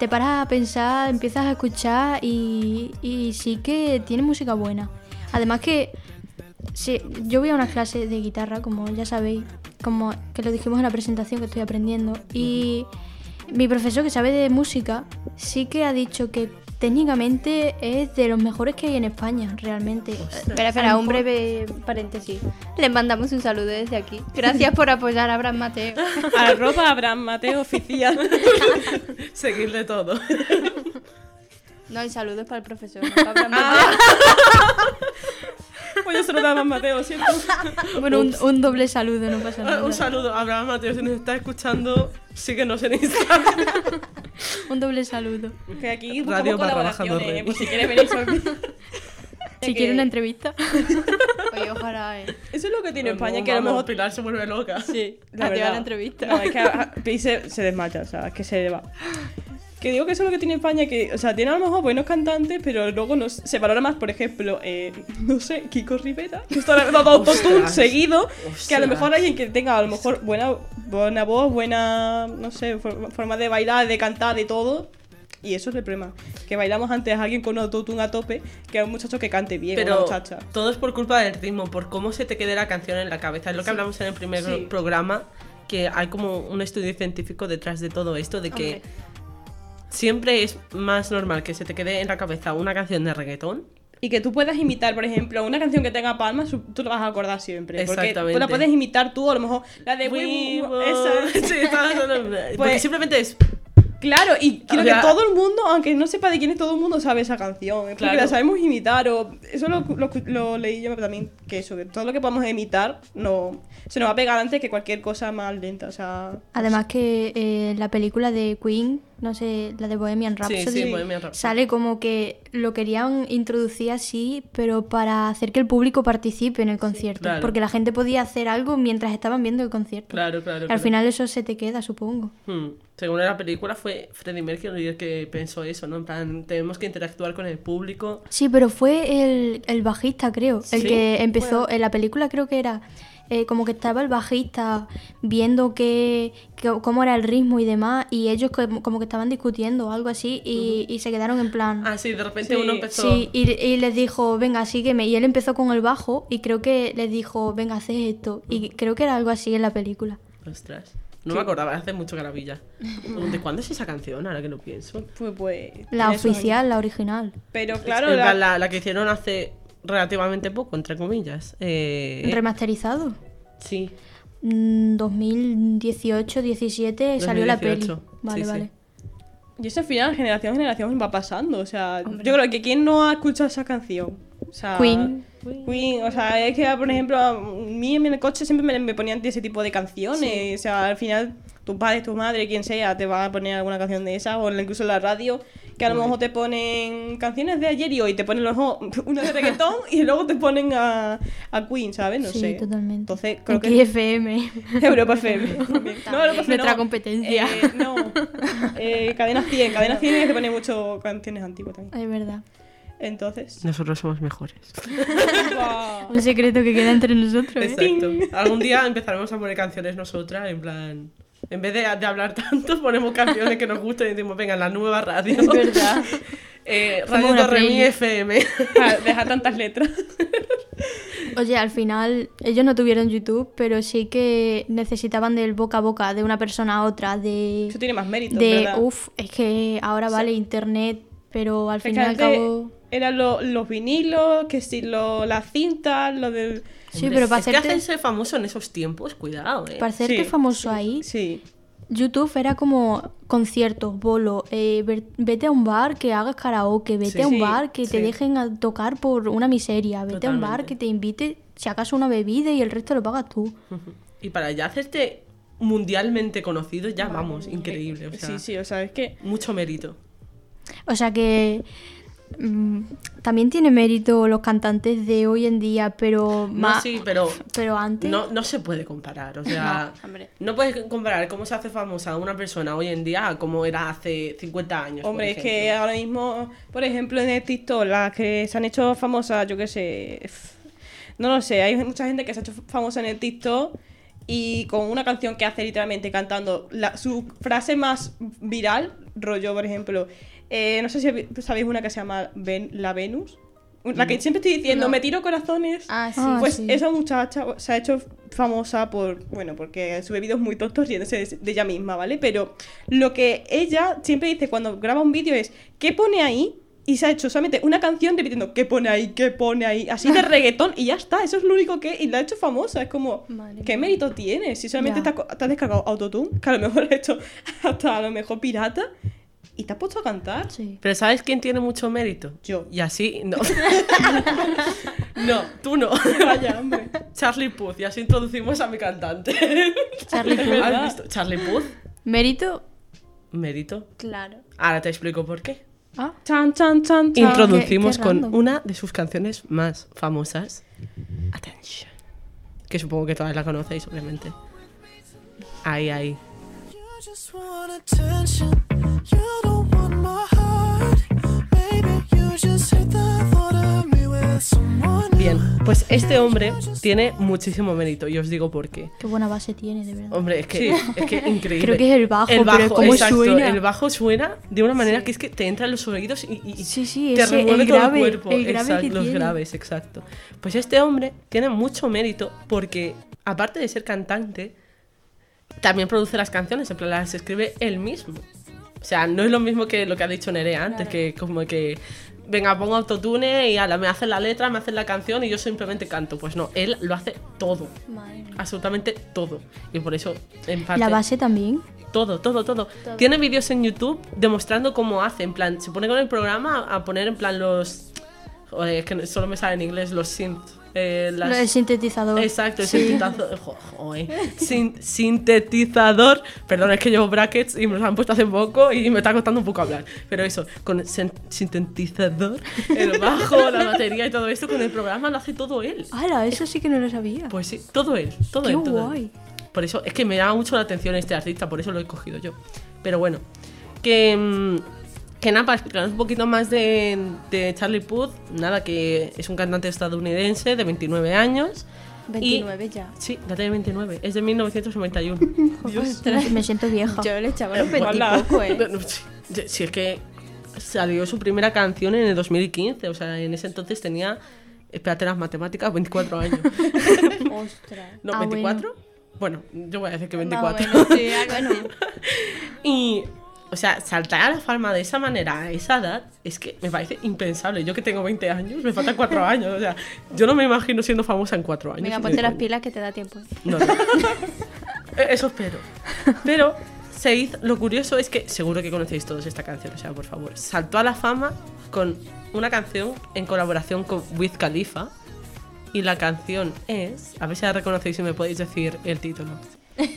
te paras a pensar, empiezas a escuchar y, y sí que tiene música buena. Además que sí, yo voy a una clase de guitarra, como ya sabéis, como que lo dijimos en la presentación que estoy aprendiendo. Y mi profesor que sabe de música sí que ha dicho que técnicamente es de los mejores que hay en España, realmente. Espera, espera, un breve paréntesis. Les mandamos un saludo desde aquí. Gracias por apoyar a Abraham Mateo. Arroba Abraham Mateo oficial. Seguirle todo. No, el saludo es para el profesor, no para Abraham Mateo. Pues yo solo Abraham Mateo, ¿cierto? Bueno, un, un doble saludo, no pasa nada. Un saludo a Abraham Mateo, si nos está escuchando, síguenos en Instagram. Un doble saludo. Que aquí Radio bajando colaboraciones. ¿eh? Por si quieres venir. Si quiere una entrevista. Oye, ojalá, eh. Eso es lo que tiene España, que a lo mejor... Pilar se vuelve loca. Sí, la ti a verdad. la entrevista. No, es que a- se, se desmaya, o sea, es que se va. Que digo que eso es lo que tiene España, que, o sea, tiene a lo mejor buenos cantantes, pero luego nos, se valora más, por ejemplo, eh, no sé, Kiko Rivera, que está dando autotune Ostras. seguido, que a lo mejor alguien que tenga a lo mejor buena, buena voz, buena, no sé, for- forma de bailar, de cantar, de todo. Y eso es el problema, que bailamos antes a alguien con autotune a tope que a un muchacho que cante bien, o una Pero muchacha. todo es por culpa del ritmo, por cómo se te quede la canción en la cabeza. Es lo que hablamos en el primer Sí. programa, que hay como un estudio científico detrás de todo esto, de que. Siempre es más normal que se te quede en la cabeza una canción de reggaetón. Y que tú puedas imitar, por ejemplo, una canción que tenga palmas, tú la vas a acordar siempre. Porque tú la puedes imitar tú, a lo mejor la de We esa. Sí, está- Porque Pues- simplemente es. Claro, y creo O sea- que todo el mundo, aunque no sepa de quién es todo el mundo, sabe esa canción. Es porque Claro. la sabemos imitar. O eso lo, lo- lo leí yo también, que eso, que todo lo que podamos imitar no, se nos va a pegar antes que cualquier cosa más lenta. O sea. Además que eh, la película de Queen, no sé, la de Bohemian Sí, Rhapsody, sí, Bohemian Rhapsody. sale como que lo querían introducir así, pero para hacer que el público participe en el concierto. claro. Porque la gente podía hacer algo mientras estaban viendo el concierto. Claro, claro. Y al claro. final eso se te queda, supongo. Hmm. Según la película, fue Freddie Mercury el que pensó eso, ¿no? En plan, tenemos que interactuar con el público. Sí, pero fue el, el bajista, creo, el ¿Sí? que empezó en la película, creo que era eh, como que estaba el bajista viendo que, que- cómo era el ritmo y demás, y ellos como, como que estaban discutiendo o algo así, y, y se quedaron en plan... Ah, sí, de repente Sí, uno empezó. Sí, y, y les dijo, venga, sígueme. Y él empezó con el bajo y creo que les dijo, venga, haz esto. Y creo que era algo así en la película. Ostras. No me acordaba, hace mucho que la vi ya. ¿De cuándo es esa canción? Ahora que lo pienso. Pues, pues, La oficial, la original. Pero claro, la, la que hicieron hace relativamente poco, entre comillas. Eh, Remasterizado. sí. Mm, 2018, 17 salió la peli. 2018, Vale, sí, sí. vale. Y eso al final, generación en generación, va pasando. O sea, yo creo que ¿quién no ha escuchado esa canción? O sea, Queen. Queen, o sea, es que, por ejemplo, a mí en el coche siempre me, me ponían ese tipo de canciones. O sea, al final, tu padre, tu madre, quien sea, te va a poner alguna canción de esa, o incluso en la radio, que a lo mejor te ponen canciones de ayer y hoy, te ponen los una de reggaetón y luego te ponen a, a Queen, ¿sabes? No sí, sé. totalmente. Entonces, creo Aquí que. FM. Europa FM. también. No, Europa FM Nuestra no. competencia. Eh, no. Eh, cadena 100. Cadena 100 es que te pone mucho canciones antiguas también. Es verdad. Entonces. Nosotros somos mejores. Un secreto que queda entre nosotros, ¿eh? Exacto. Algún día empezaremos a poner canciones nosotras, en plan. En vez de, de hablar tanto, ponemos canciones que nos gustan y decimos, venga, la nueva radio. Es verdad. Eh, radio playlist. FM. Deja tantas letras. Oye, al final ellos no tuvieron YouTube, pero sí que necesitaban del boca a boca, de una persona a otra, de... Eso tiene más mérito, de, ¿verdad? uff, es que ahora vale internet, pero al Es que fin y al cabo... Eran lo- los vinilos, que si lo, las cintas, lo del. Sí, pero para es que hacerse famoso en esos tiempos, cuidado, eh. para hacerte Sí, famoso ahí, Sí. YouTube era como conciertos, bolo, eh, vete a un bar que hagas karaoke, vete Sí. a un Sí, bar que te dejen a tocar por una miseria, vete a un bar que te invite, si acaso una bebida y el resto lo pagas tú. Y para ya hacerte mundialmente conocido, ya vamos, increíble. O sea, Sí, sí, o sea, es que. mucho mérito. O sea que mm, también tiene mérito los cantantes de hoy en día, pero No, más, sí, pero pero antes no, no se puede comparar. O sea, no puedes comparar cómo se hace famosa una persona hoy en día a cómo era hace 50 años. por Hombre, es que ahora mismo, por ejemplo, en el TikTok, las que se han hecho famosas, yo qué sé. No lo sé, hay mucha gente que se ha hecho famosa en el TikTok y con una canción que hace literalmente cantando la- su frase más viral, rollo, por ejemplo. Eh, no sé si sabéis una que se llama Ven- La Venus. La que siempre estoy diciendo, No. me tiro corazones. Ah, sí. Ah, Pues sí. esa muchacha se ha hecho famosa por, bueno, porque sube vídeos muy tontos riéndose de, ella misma, ¿vale? Pero lo que ella siempre dice cuando graba un vídeo es, ¿qué pone ahí? Y se ha hecho solamente una canción repitiendo, ¿qué pone ahí? ¿Qué pone ahí? Así de reggaetón y ya está, eso es lo único que... Y la ha hecho famosa, es como, Madre ¿qué mérito tiene? Si solamente te, has- te has descargado Autotune, que a lo mejor ha hecho hasta a lo mejor pirata, y te has puesto a cantar. Sí. Pero ¿sabes quién tiene mucho mérito? Yo. Y así, no. no, tú no. Vaya, hombre. Charlie Puth, y así introducimos a mi cantante. Charlie Puth. ¿Has visto? Charlie Puth, Mérito, mérito. Claro. Ahora te explico por qué. ah, Chan, chan, chan, chan. Introducimos qué- qué con una de sus canciones más famosas. Attention. Que supongo que todas la conocéis, obviamente. Ahí, ahí. Bien, pues este hombre tiene muchísimo mérito y os digo por qué. qué buena base tiene, de verdad. Hombre, es que, es que increíble. Creo que es el bajo, pero es como exacto, suena. El bajo suena de una manera que es que te entra en los oídos y, y- y Sí, sí, te ese- remueve el todo grave, el cuerpo. el grave Exacto, que los tiene. graves, exacto. Pues este hombre tiene mucho mérito porque, aparte de ser cantante, también produce las canciones, en plan las escribe él mismo. O sea, no es lo mismo que lo que ha dicho Nerea antes, que como que venga, pongo autotune y ala, me hacen la letra, me hacen la canción y yo simplemente canto. Pues no, él lo hace todo, Madre mía. absolutamente todo. Y por eso, en parte, La base también. todo, todo, todo. Tiene vídeos en YouTube demostrando cómo hace. En plan, se pone con el programa a poner en plan los. Joder, es que solo me sale en inglés los synths. Eh, las- El sintetizador. Exacto, el Sí. sintetizador. jo- joder. Sin- sintetizador. Perdón, es que llevo brackets y me los han puesto hace poco y me está costando un poco hablar. Pero eso, con el sin- sintetizador, el bajo, la batería y todo esto, con el programa lo hace todo él. ¡Hala! Eso sí que no lo sabía. Pues sí, todo él, todo Qué él. todo él. Por eso, es que me llama mucho la atención este artista, por eso lo he cogido yo. Pero bueno, que mm, Que nada, para explicaros un poquito más de, de Charlie Puth, nada, que es un cantante estadounidense de 29 años. y- 29 ya. Sí, ya tiene 29, es de 1991. Me, me siento vieja. Yo le echaba los Hola. veintipoco, ¿eh? No, no, sí, Si es que salió su primera canción en el 2015, o sea, en ese entonces tenía, espérate las matemáticas, 24 años. Ostras. ¿No, Ah, 24? Bueno. yo voy a decir que 24. Más o menos, sí, algo así. Y, o sea, saltar a la fama de esa manera, a esa edad, es que me parece impensable. Yo que tengo 20 años, me faltan 4 años. O sea, yo no me imagino siendo famosa en 4 años. Venga, ponte las pilas que te da tiempo. No, no. Eh, Eso espero. Pero se hizo, lo curioso es que seguro que conocéis todos esta canción, o sea, por favor. Saltó a la fama con una canción en colaboración con Wiz Khalifa. Y la canción es. A ver si la reconocéis y me podéis decir el título.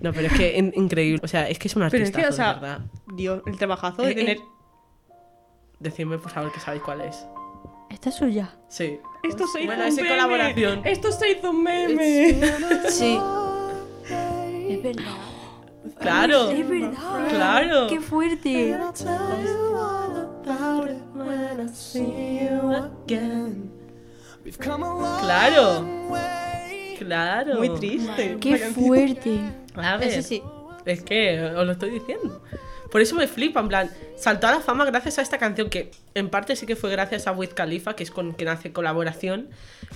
No, pero es que in- increíble. O sea, es que es un Pero es artista, que, o de sea, verdad. Dios, el trabajazo de Eh, eh. tener. Decidme, por favor, que sabéis cuál es. Esta es suya. Sí. Esto se hizo Bueno, un es meme. colaboración. Esto se hizo un meme. Sí. Es verdad. Claro. Es verdad. Claro. Qué fuerte. Claro. Claro. Muy triste. Qué fuerte. A ver. Eso sí. Es que os lo estoy diciendo. Por eso me flipa, en plan, saltó a la fama gracias a esta canción que en parte sí que fue gracias a Wiz Khalifa, que es con quien hace colaboración.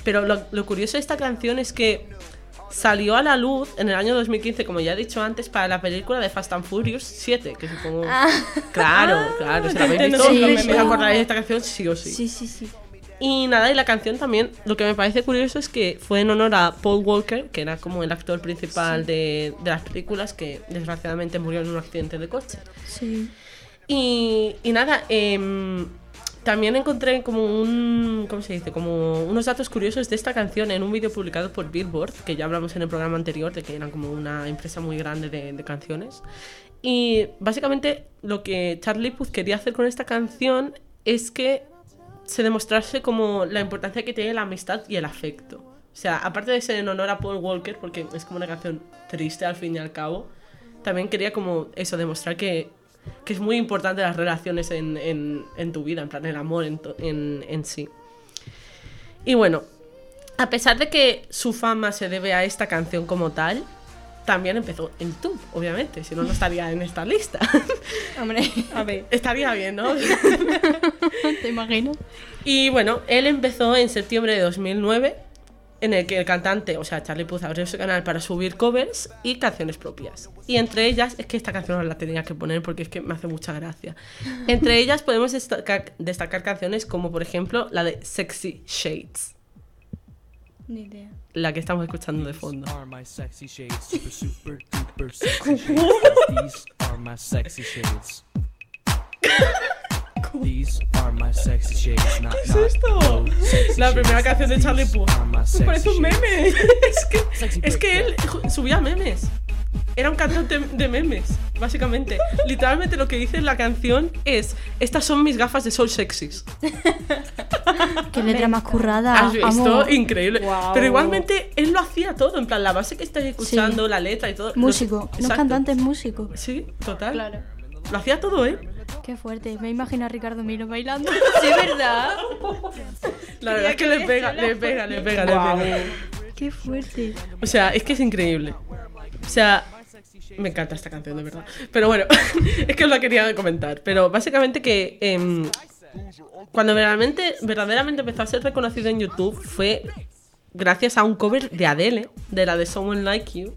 Pero lo, lo curioso de esta canción es que salió a la luz en el año 2015, como ya he dicho antes, para la película de Fast and Furious 7, que supongo... Claro, claro, si la habéis visto, Sí, os sí. acordaréis de esta canción sí o sí. Sí, sí, sí. Y nada, y la canción también, lo que me parece curioso es que fue en honor a Paul Walker, que era como el actor principal de, de las películas, que desgraciadamente murió en un accidente de coche. Sí. Y, y nada, em, también encontré como un, ¿cómo se dice? Como unos datos curiosos de esta canción en un vídeo publicado por Billboard, que ya hablamos en el programa anterior, de que eran como una empresa muy grande de, de canciones. Y básicamente lo que Charlie Puth quería hacer con esta canción es que se demostrase como la importancia que tiene la amistad y el afecto. O sea, aparte de ser en honor a Paul Walker, porque es como una canción triste al fin y al cabo, también quería como eso, demostrar que, que es muy importante las relaciones en, en- en tu vida, en plan el amor en, en, en sí. Y bueno, a pesar de que su fama se debe a esta canción como tal, también empezó en YouTube, obviamente, si no, no estaría en esta lista. Hombre. A ver. estaría bien, ¿no? ¿Te imaginas? Y bueno, él empezó en septiembre de 2009, en el que el cantante, o sea, Charlie Puth, abrió su canal para subir covers y canciones propias. Y entre ellas, es que esta canción os la tenía que poner porque es que me hace mucha gracia. Entre ellas podemos destacar, destacar canciones como, por ejemplo, la de Sexy Shades, Ni idea. la que estamos escuchando de fondo. These are my sexy shades. Not, es esto? La primera shades. canción de Charlie Puth. Parece un meme. es que, es que él subía memes. Era un cantante de memes, básicamente. Literalmente lo que dice en la canción es: Estas son mis gafas de sol sexys. Qué letra más currada. ¿Has visto? Amo. Increíble. Pero igualmente él lo hacía todo, en plan, la base que estáis escuchando, la letra y todo. los- Músico. No es cantante, es músico. Sí, total. Claro. Lo hacía todo él. Qué fuerte. Me imagino a Ricardo Milo bailando. Sí, es verdad. La verdad es que le pega, le pega, le pega, le pega. Qué fuerte. O sea, es que es increíble. O sea, me encanta esta canción, de verdad. Pero bueno, es que os la quería comentar. Pero básicamente que em, cuando verdaderamente, verdaderamente empezó a ser reconocido en YouTube fue gracias a un cover de Adele, de la de Someone Like You,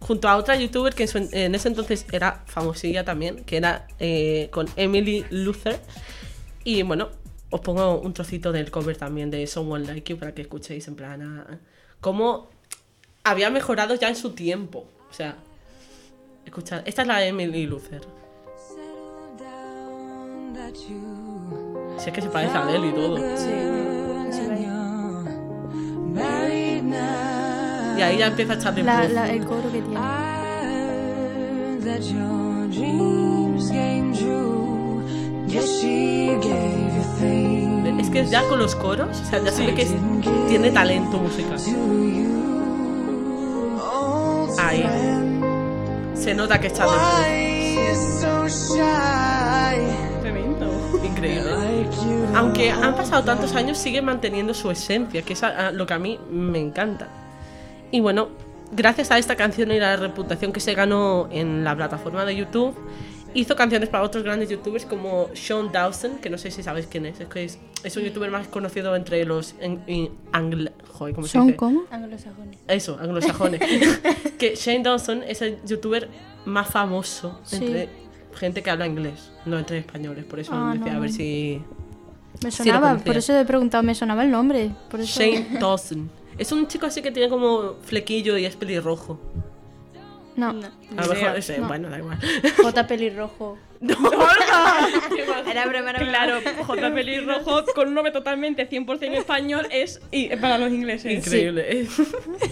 junto a otra youtuber que en, ese entonces era famosilla también, que era eh, con Emily Luther. Y bueno, os pongo un trocito del cover también de Someone Like You para que escuchéis en plan a- cómo había mejorado ya en su tiempo. O sea, escuchad, esta es la de Emily Luther. Si es que se parece a Adele y todo. Y ahí ya empieza a echarle La- voz. la- el coro que tiene. Es que ya con los coros, o sea, ya se ve que es- tiene talento musical. Se nota que está so shy? increíble. Aunque han pasado tantos años, sigue manteniendo su esencia, que es a- a lo que a mí me encanta. Y bueno, gracias a esta canción y la reputación que se ganó en la plataforma de YouTube, hizo canciones para otros grandes youtubers como Sean Dawson, que no sé si sabéis quién es, es que es, es un youtuber más conocido entre los en- en- angl- joder, ¿cómo se ¿Son dice? cómo? Anglosajones. Eso, anglosajones. que Shane Dawson es el youtuber más famoso Sí. entre gente que habla inglés, no entre españoles. Por eso Ah, decía, no, a ver no. si. Me Sí, sonaba, conocía. por eso he preguntado, me sonaba el nombre. Por eso... Shane Dawson. Es un chico así que tiene como flequillo y es pelirrojo. No. No. A lo idea. mejor, ese, No. bueno, da igual. J pelirrojo. Era broma, era broma. Claro, J. Pelirrojo con un nombre totalmente 100% español es y para los ingleses. Increíble.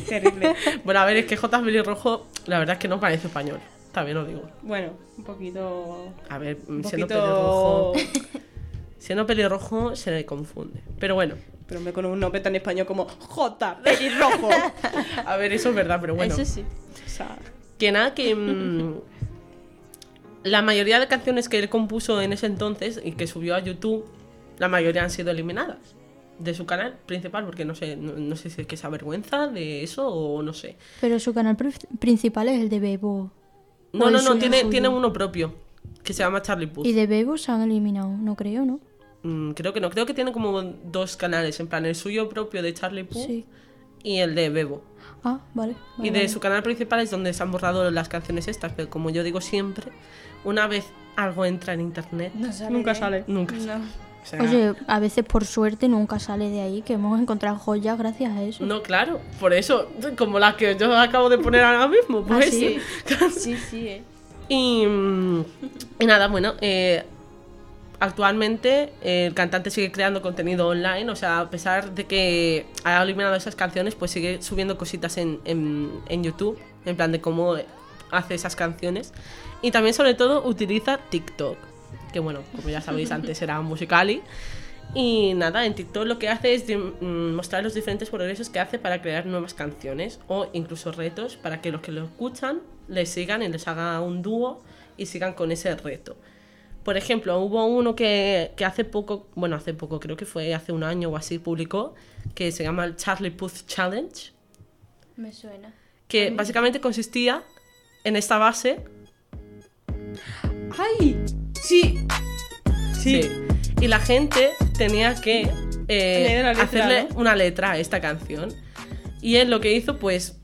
Terrible. bueno, a ver, es que J. pelirrojo, la verdad es que no parece español. También lo digo. Bueno, un poquito. A ver, Un siendo poquito. pelirrojo. Siendo pelirrojo se le confunde. Pero bueno, Pero me con un nombre tan español como J. Pelirrojo. a ver, eso es verdad, pero bueno. Eso sí. o sea, Que nada, que mm, la mayoría de canciones que él compuso en ese entonces y que subió a YouTube, la mayoría han sido eliminadas de su canal principal, porque no sé, no, no sé si es que se avergüenza de eso o no sé. Pero su canal pri- principal es el de Bebo. No, O no, no, tiene, tiene uno propio, que se llama Charlie Puth. Y de Bebo se han eliminado, no creo, ¿no? Mm, creo que no, creo que tiene como dos canales, en plan el suyo propio de Charlie Puth Sí. y el de Bebo. Ah, vale. Y de vale. su canal principal es donde se han borrado las canciones estas, pero como yo digo siempre, una vez algo entra en internet, No sale nunca de sale. nunca No. sale. O sea, Oye, a veces por suerte nunca sale de ahí, que hemos encontrado joyas gracias a eso. No, claro, por eso, como la que yo acabo de poner ahora mismo, pues. ¿Ah, sí? Sí, sí, eh. Y, y nada, bueno, eh, actualmente el cantante sigue creando contenido online, o sea, a pesar de que ha eliminado esas canciones, pues sigue subiendo cositas en, en, YouTube, en plan de cómo hace esas canciones. Y también, sobre todo, utiliza TikTok, que bueno, como ya sabéis, antes era Musicali. Y nada, en TikTok lo que hace es mm, mostrar los diferentes progresos que hace para crear nuevas canciones o incluso retos para que los que lo escuchan les sigan y les haga un dúo y sigan con ese reto. Por ejemplo, hubo uno que, que hace poco, bueno, hace poco, creo que fue hace un año o así, publicó, que se llama el Charlie Puth Challenge, Me suena. que básicamente consistía en esta base ¡Ay! Sí. Sí. Sí. Y la gente tenía que eh, letra, hacerle ¿no? una letra a esta canción. Y él lo que hizo, pues,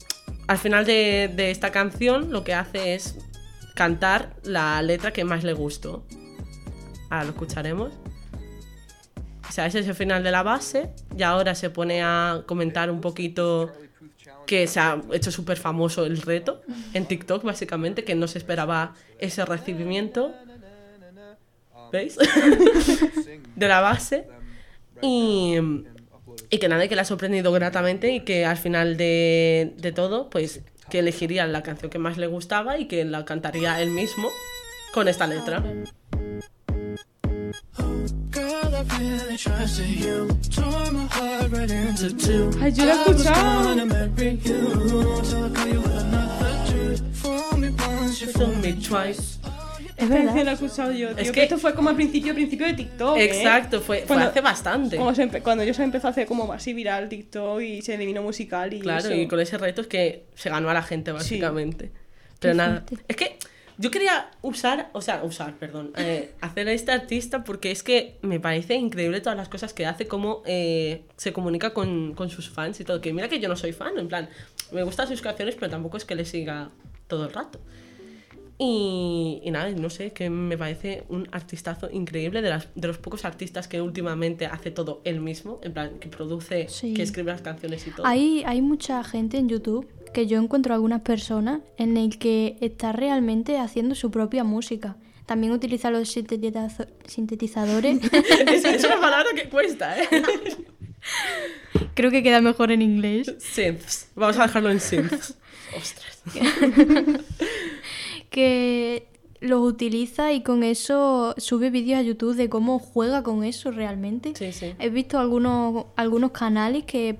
al final de, de esta canción, lo que hace es cantar la letra que más le gustó. Ahora lo escucharemos. O sea, ese es el final de la base. Y ahora se pone a comentar un poquito que se ha hecho súper famoso el reto en TikTok, básicamente, que no se esperaba ese recibimiento. ¿Veis? de la base. Y, y que nada, que le ha sorprendido gratamente y que al final de, de todo, pues que elegiría la canción que más le gustaba y que la cantaría él mismo con esta letra. Ay, yo lo he I was escuchado. gonna marry you till I caught you with another dude. Fool me once, you fool me twice. Es Esta canción la verdad. he escuchado yo, tío. Es que que- esto fue como al principio, principio de TikTok. ¿eh? Exacto, fue, fue Cuando- hace bastante. Cuando, se cuando yo se empezó a hacer como así viral TikTok y se eliminó musical y Claro, eso. y con ese reto es que se ganó a la gente, básicamente. Pero nada, fuerte. es que yo quería usar, o sea, usar, perdón, eh, hacer a este artista porque es que me parece increíble todas las cosas que hace, cómo eh, se comunica con, con sus fans y todo. Que mira que yo no soy fan, en plan, me gustan sus canciones, pero tampoco es que le siga todo el rato. Y, y nada, no sé, que me parece un artistazo increíble de, las, de los pocos artistas que últimamente hace todo él mismo, en plan, que produce, Sí. que escribe las canciones y todo. Hay, hay mucha gente en YouTube que yo encuentro algunas personas en el que está realmente haciendo su propia música. También utiliza los sintetizazo- sintetizadores. es, es una palabra que cuesta, ¿eh? Creo que queda mejor en inglés. Synths. Vamos a dejarlo en synths. Ostras. Que los utiliza y con eso sube vídeos a YouTube de cómo juega con eso realmente. Sí, sí. He visto algunos, algunos canales que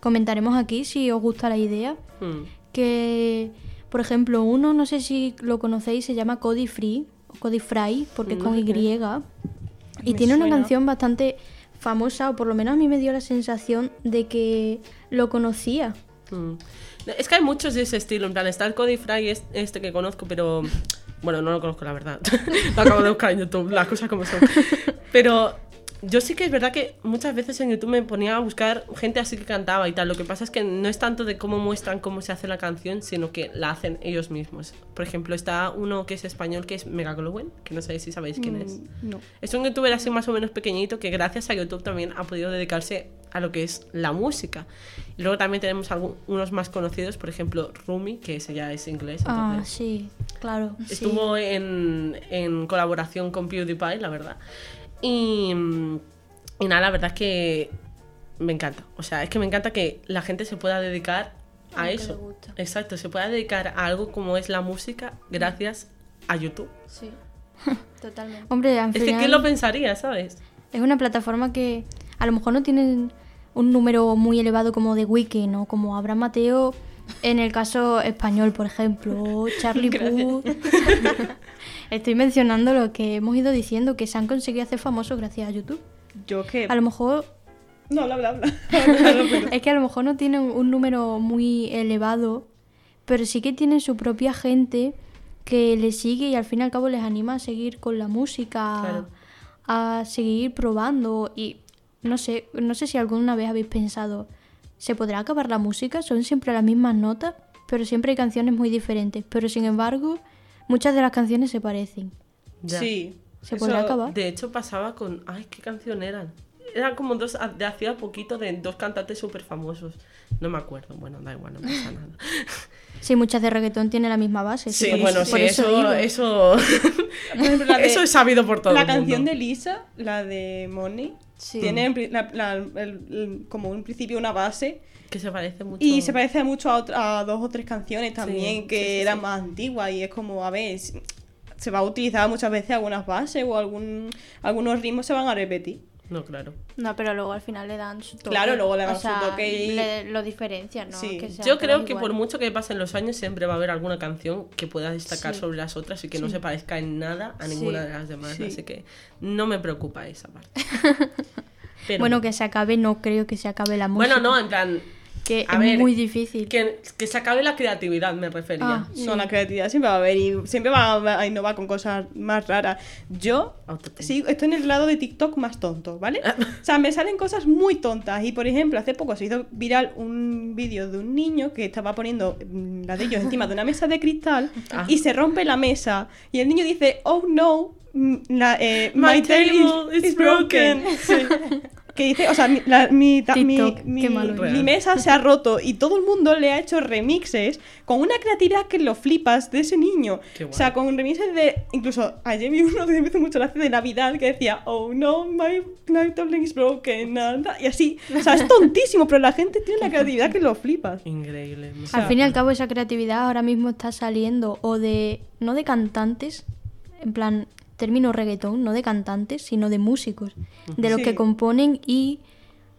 comentaremos aquí si os gusta la idea. Hmm. Que, por ejemplo, uno, no sé si lo conocéis, se llama Cody Free, o Cody Fry, porque es con Y. Y Me tiene una canción bastante famosa, o por lo menos a mí me dio la sensación de que lo conocía. Mm. Es que hay muchos de ese estilo, en plan, está el Cody Fry es- este que conozco, pero bueno, no lo conozco la verdad. lo acabo de buscar en YouTube, las cosas como son. Pero yo sí que es verdad que muchas veces en YouTube me ponía a buscar gente así que cantaba y tal. Lo que pasa es que no es tanto de cómo muestran cómo se hace la canción, sino que la hacen ellos mismos. Por ejemplo, está uno que es español que es Mega Glowen, que no sé si sabéis quién es. Mm, No. Es un youtuber así más o menos pequeñito que gracias a YouTube también ha podido dedicarse a lo que es la música. Y luego también tenemos algu- unos más conocidos, por ejemplo, Rumi, que ese ya es inglés. Ah, entonces sí, claro. sí. Estuvo en, en colaboración con PewDiePie, la verdad. Y, y nada, la verdad es que me encanta. O sea, es que me encanta que la gente se pueda dedicar a eso. gusta. Exacto, se pueda dedicar a algo como es la música gracias a YouTube. Sí. Totalmente. Hombre, al Es que final ¿quién lo pensaría, sabes? es una plataforma que a lo mejor no tiene un número muy elevado como de Weekend o como Abraham Mateo en el caso español, por ejemplo, Charlie Puth. Estoy mencionando lo que hemos ido diciendo, que se han conseguido hacer famosos gracias a YouTube. Yo que. A lo mejor No, habla. Habla, habla. es que a lo mejor no tienen un número muy elevado, pero sí que tienen su propia gente que les sigue y al fin y al cabo les anima a seguir con la música, Claro. a seguir probando y no sé, no sé si alguna vez habéis pensado, ¿se podrá acabar la música? Son siempre las mismas notas, pero siempre hay canciones muy diferentes, pero sin embargo, muchas de las canciones se parecen. Ya. Sí. ¿Se Eso- podrá acabar? De hecho, pasaba con. Ay, ¿qué canción eran? Eran como dos de hacía poquito de dos cantantes súper famosos. No me acuerdo. Bueno, da igual, no pasa nada. Sí, muchas de reggaetón tienen la misma base. Sí, por bueno, eso, sí, por eso eso, eso, de- es sabido por todo La el mundo. canción de Lisa, la de Money, Sí. tiene en pri- la- la- el- el- como un principio una base Que se parece mucho. y se parece mucho a, otra- a dos o tres canciones también Sí, que sí, eran más antiguas y es como, a ver, se va a utilizar muchas veces algunas bases o algún, algunos ritmos se van a repetir. No, claro. No, pero luego al final le dan su toque. Claro, luego le dan O su toque y- le- lo diferencian, ¿no? Sí. Que Yo creo que por mucho que pasen los años siempre va a haber alguna canción que pueda destacar Sí. sobre las otras y que no se parezca en nada a ninguna de las demás. Sí. Así que no me preocupa esa parte. Pero, Bueno, que se acabe, no creo que se acabe la música. bueno, no, en plan, que a es ver, muy difícil. que, que se acabe la creatividad, me refería. Ah, No, la creatividad siempre va a haber y siempre va a innovar con cosas más raras. Yo sí, estoy en el lado de TikTok más tonto, ¿vale? O sea, me salen cosas muy tontas. Y por ejemplo, hace poco se hizo viral un vídeo de un niño que estaba poniendo mm, ladrillos encima de una mesa de cristal Ah. y se rompe la mesa. Y el niño dice, oh no, mm, la, eh, My my, table table is, is broken. broken. Que dice, o sea, mi, la- mi, ta- mi- TikTok, mi- mesa se ha roto y todo el mundo le ha hecho remixes con una creatividad que lo flipas de ese niño. O sea, con remixes de. Incluso ayer vi uno que me hizo mucho gracia de Navidad que decía, oh no, my night is broken. nada", Y así. O sea, es tontísimo, pero la gente tiene una creatividad que lo flipas. Increíble. Al fin y al cabo esa creatividad ahora mismo está saliendo o de no de cantantes, en plan término reggaetón, no de cantantes, sino de músicos, de los Sí. que componen y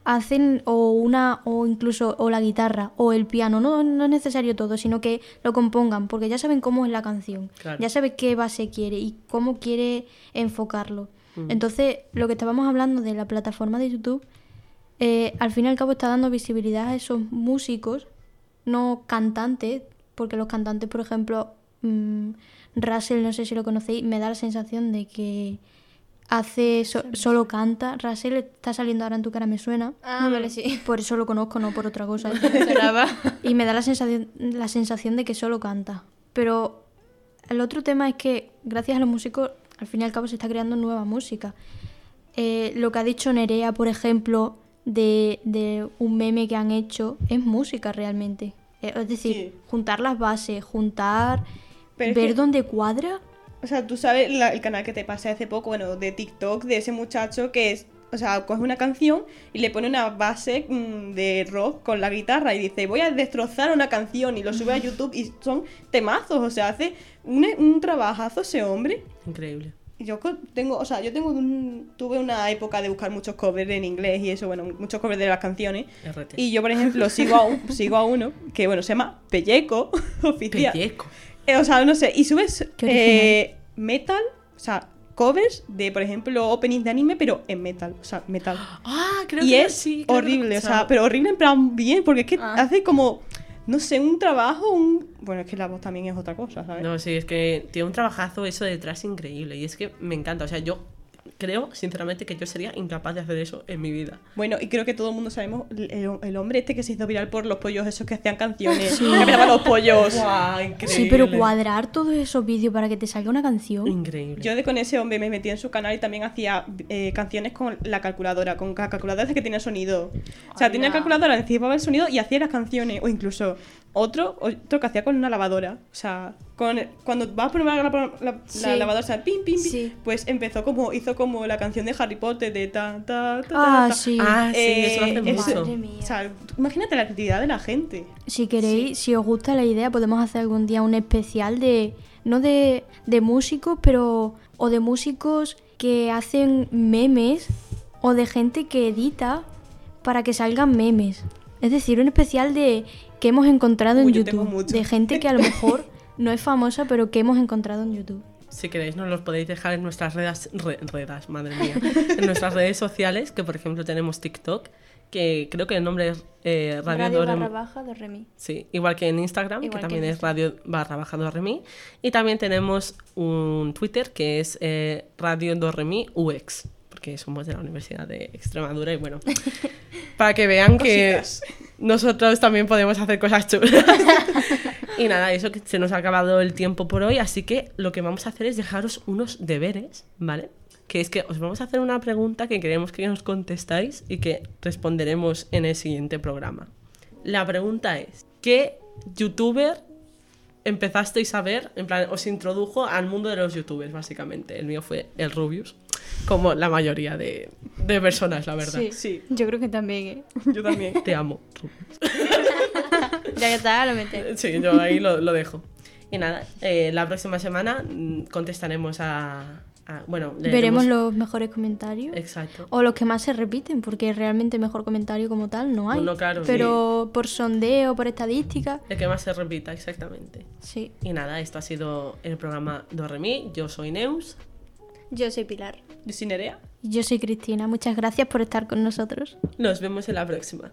hacen o una o incluso o la guitarra o el piano, no, no es necesario todo, sino que lo compongan porque ya saben cómo es la canción, Claro. ya saben qué base quiere y cómo quiere enfocarlo. Entonces, lo que estábamos hablando de la plataforma de YouTube, eh, al fin y al cabo está dando visibilidad a esos músicos, no cantantes, porque los cantantes, por ejemplo, mm, Russell, no sé si lo conocéis, me da la sensación de que hace so- solo canta. Russell está saliendo ahora en tu cara, me suena. Ah, vale, sí. Por eso lo conozco, no por otra cosa. Y me da la sensación, la sensación de que solo canta. Pero el otro tema es que gracias a los músicos, al fin y al cabo se está creando nueva música. Eh, lo que ha dicho Nerea, por ejemplo, de, de un meme que han hecho, es música realmente. Eh, es decir, Sí. juntar las bases, juntar, Pero ver que- dónde cuadra. O sea, tú sabes la- el canal que te pasé hace poco, bueno, de TikTok, de ese muchacho que es. O sea, coge una canción y le pone una base mm, de rock con la guitarra y dice, voy a destrozar una canción y lo sube a YouTube y son temazos, o sea, hace un, un trabajazo ese hombre. Increíble. Y Yo tengo, o sea, yo tengo un- tuve una época de buscar muchos covers en inglés y eso, bueno, muchos covers de las canciones. RT. Y yo, por ejemplo, sigo a, un- sigo a uno que, bueno, se llama Pelleco, oficial. Pelleco. Eh, o sea, no sé, y subes eh, metal, o sea, covers de, por ejemplo, openings de anime, pero en metal. O sea, metal. Ah, creo y que es sí. creo que horrible, o sea, pero horrible en plan bien, porque es que Ah. hace como, no sé, un trabajo, un... Bueno, es que la voz también es otra cosa, ¿sabes? No, sí, es que tiene un trabajazo eso detrás increíble. Y es que me encanta. O sea, yo creo, sinceramente, que yo sería incapaz de hacer eso en mi vida. Bueno, y creo que todo el mundo sabemos el, el hombre este que se hizo viral por los pollos esos que hacían canciones. Que miraban los pollos. Sí, pero cuadrar todos esos vídeos para que te salga una canción. Increíble. Yo de con ese hombre me metí en su canal y también hacía eh, canciones con la calculadora, con la calculadora que tenía sonido. O sea, tenía calculadora, encima el sonido y hacía las canciones. O incluso otro, otro que hacía con una lavadora. O sea, con, cuando vas a poner la, la- la Sí. lavadora, pim, pim, pim, Sí. pues empezó como, hizo como la canción de Harry Potter de ta, ta, ta, ta, Ah, ta. sí. Ah, sí, Eh, eso lo hace eso- mucho. Madre mía. O sea, imagínate la creatividad de la gente. Si queréis, si os gusta la idea, podemos hacer algún día un especial de. No de, de músicos, pero. O de músicos que hacen memes. O de gente que edita para que salgan memes. Es decir, un especial de que hemos encontrado en Uy, YouTube. De gente que a lo mejor no es famosa, pero que hemos encontrado en YouTube. Si queréis, nos los podéis dejar en nuestras redes, re- redas, madre mía, en nuestras redes sociales, que por ejemplo tenemos TikTok, que creo que el nombre es eh, Radio, Radio Doremi. barra baja de Remi. Sí, igual que en Instagram, Igual que también es radio barra baja Doremi. Y también tenemos un Twitter que es eh, Radio Doremi UX, porque somos de la Universidad de Extremadura y bueno, para que vean que nosotros también podemos hacer cosas chulas. y nada, eso que se nos ha acabado el tiempo por hoy, así que lo que vamos a hacer es dejaros unos deberes, ¿vale? Que es que os vamos a hacer una pregunta que queremos que nos contestáis y que responderemos en el siguiente programa. La pregunta es, ¿qué youtuber empezasteis a ver? En plan, os introdujo al mundo de los youtubers, básicamente. El mío fue el Rubius, como la mayoría de, de personas, la verdad. Sí. Sí, Yo creo que también, ¿eh? yo también. Te amo, Rubius. Ya que está, lo metes. Sí, yo ahí lo, lo dejo. Y nada, eh, la próxima semana mm, contestaremos a... a- bueno, leeremos- Veremos los mejores comentarios. Exacto. O los que más se repiten, porque realmente mejor comentario como tal no hay. Bueno, claro, pero por sondeo, por estadística, El que más se repita, exactamente. sí. Y nada, esto ha sido el programa Doremi. Yo soy Neus. Yo soy Pilar. Yo soy Nerea. Yo soy Cristina, muchas gracias por estar con nosotros. Nos vemos en la próxima.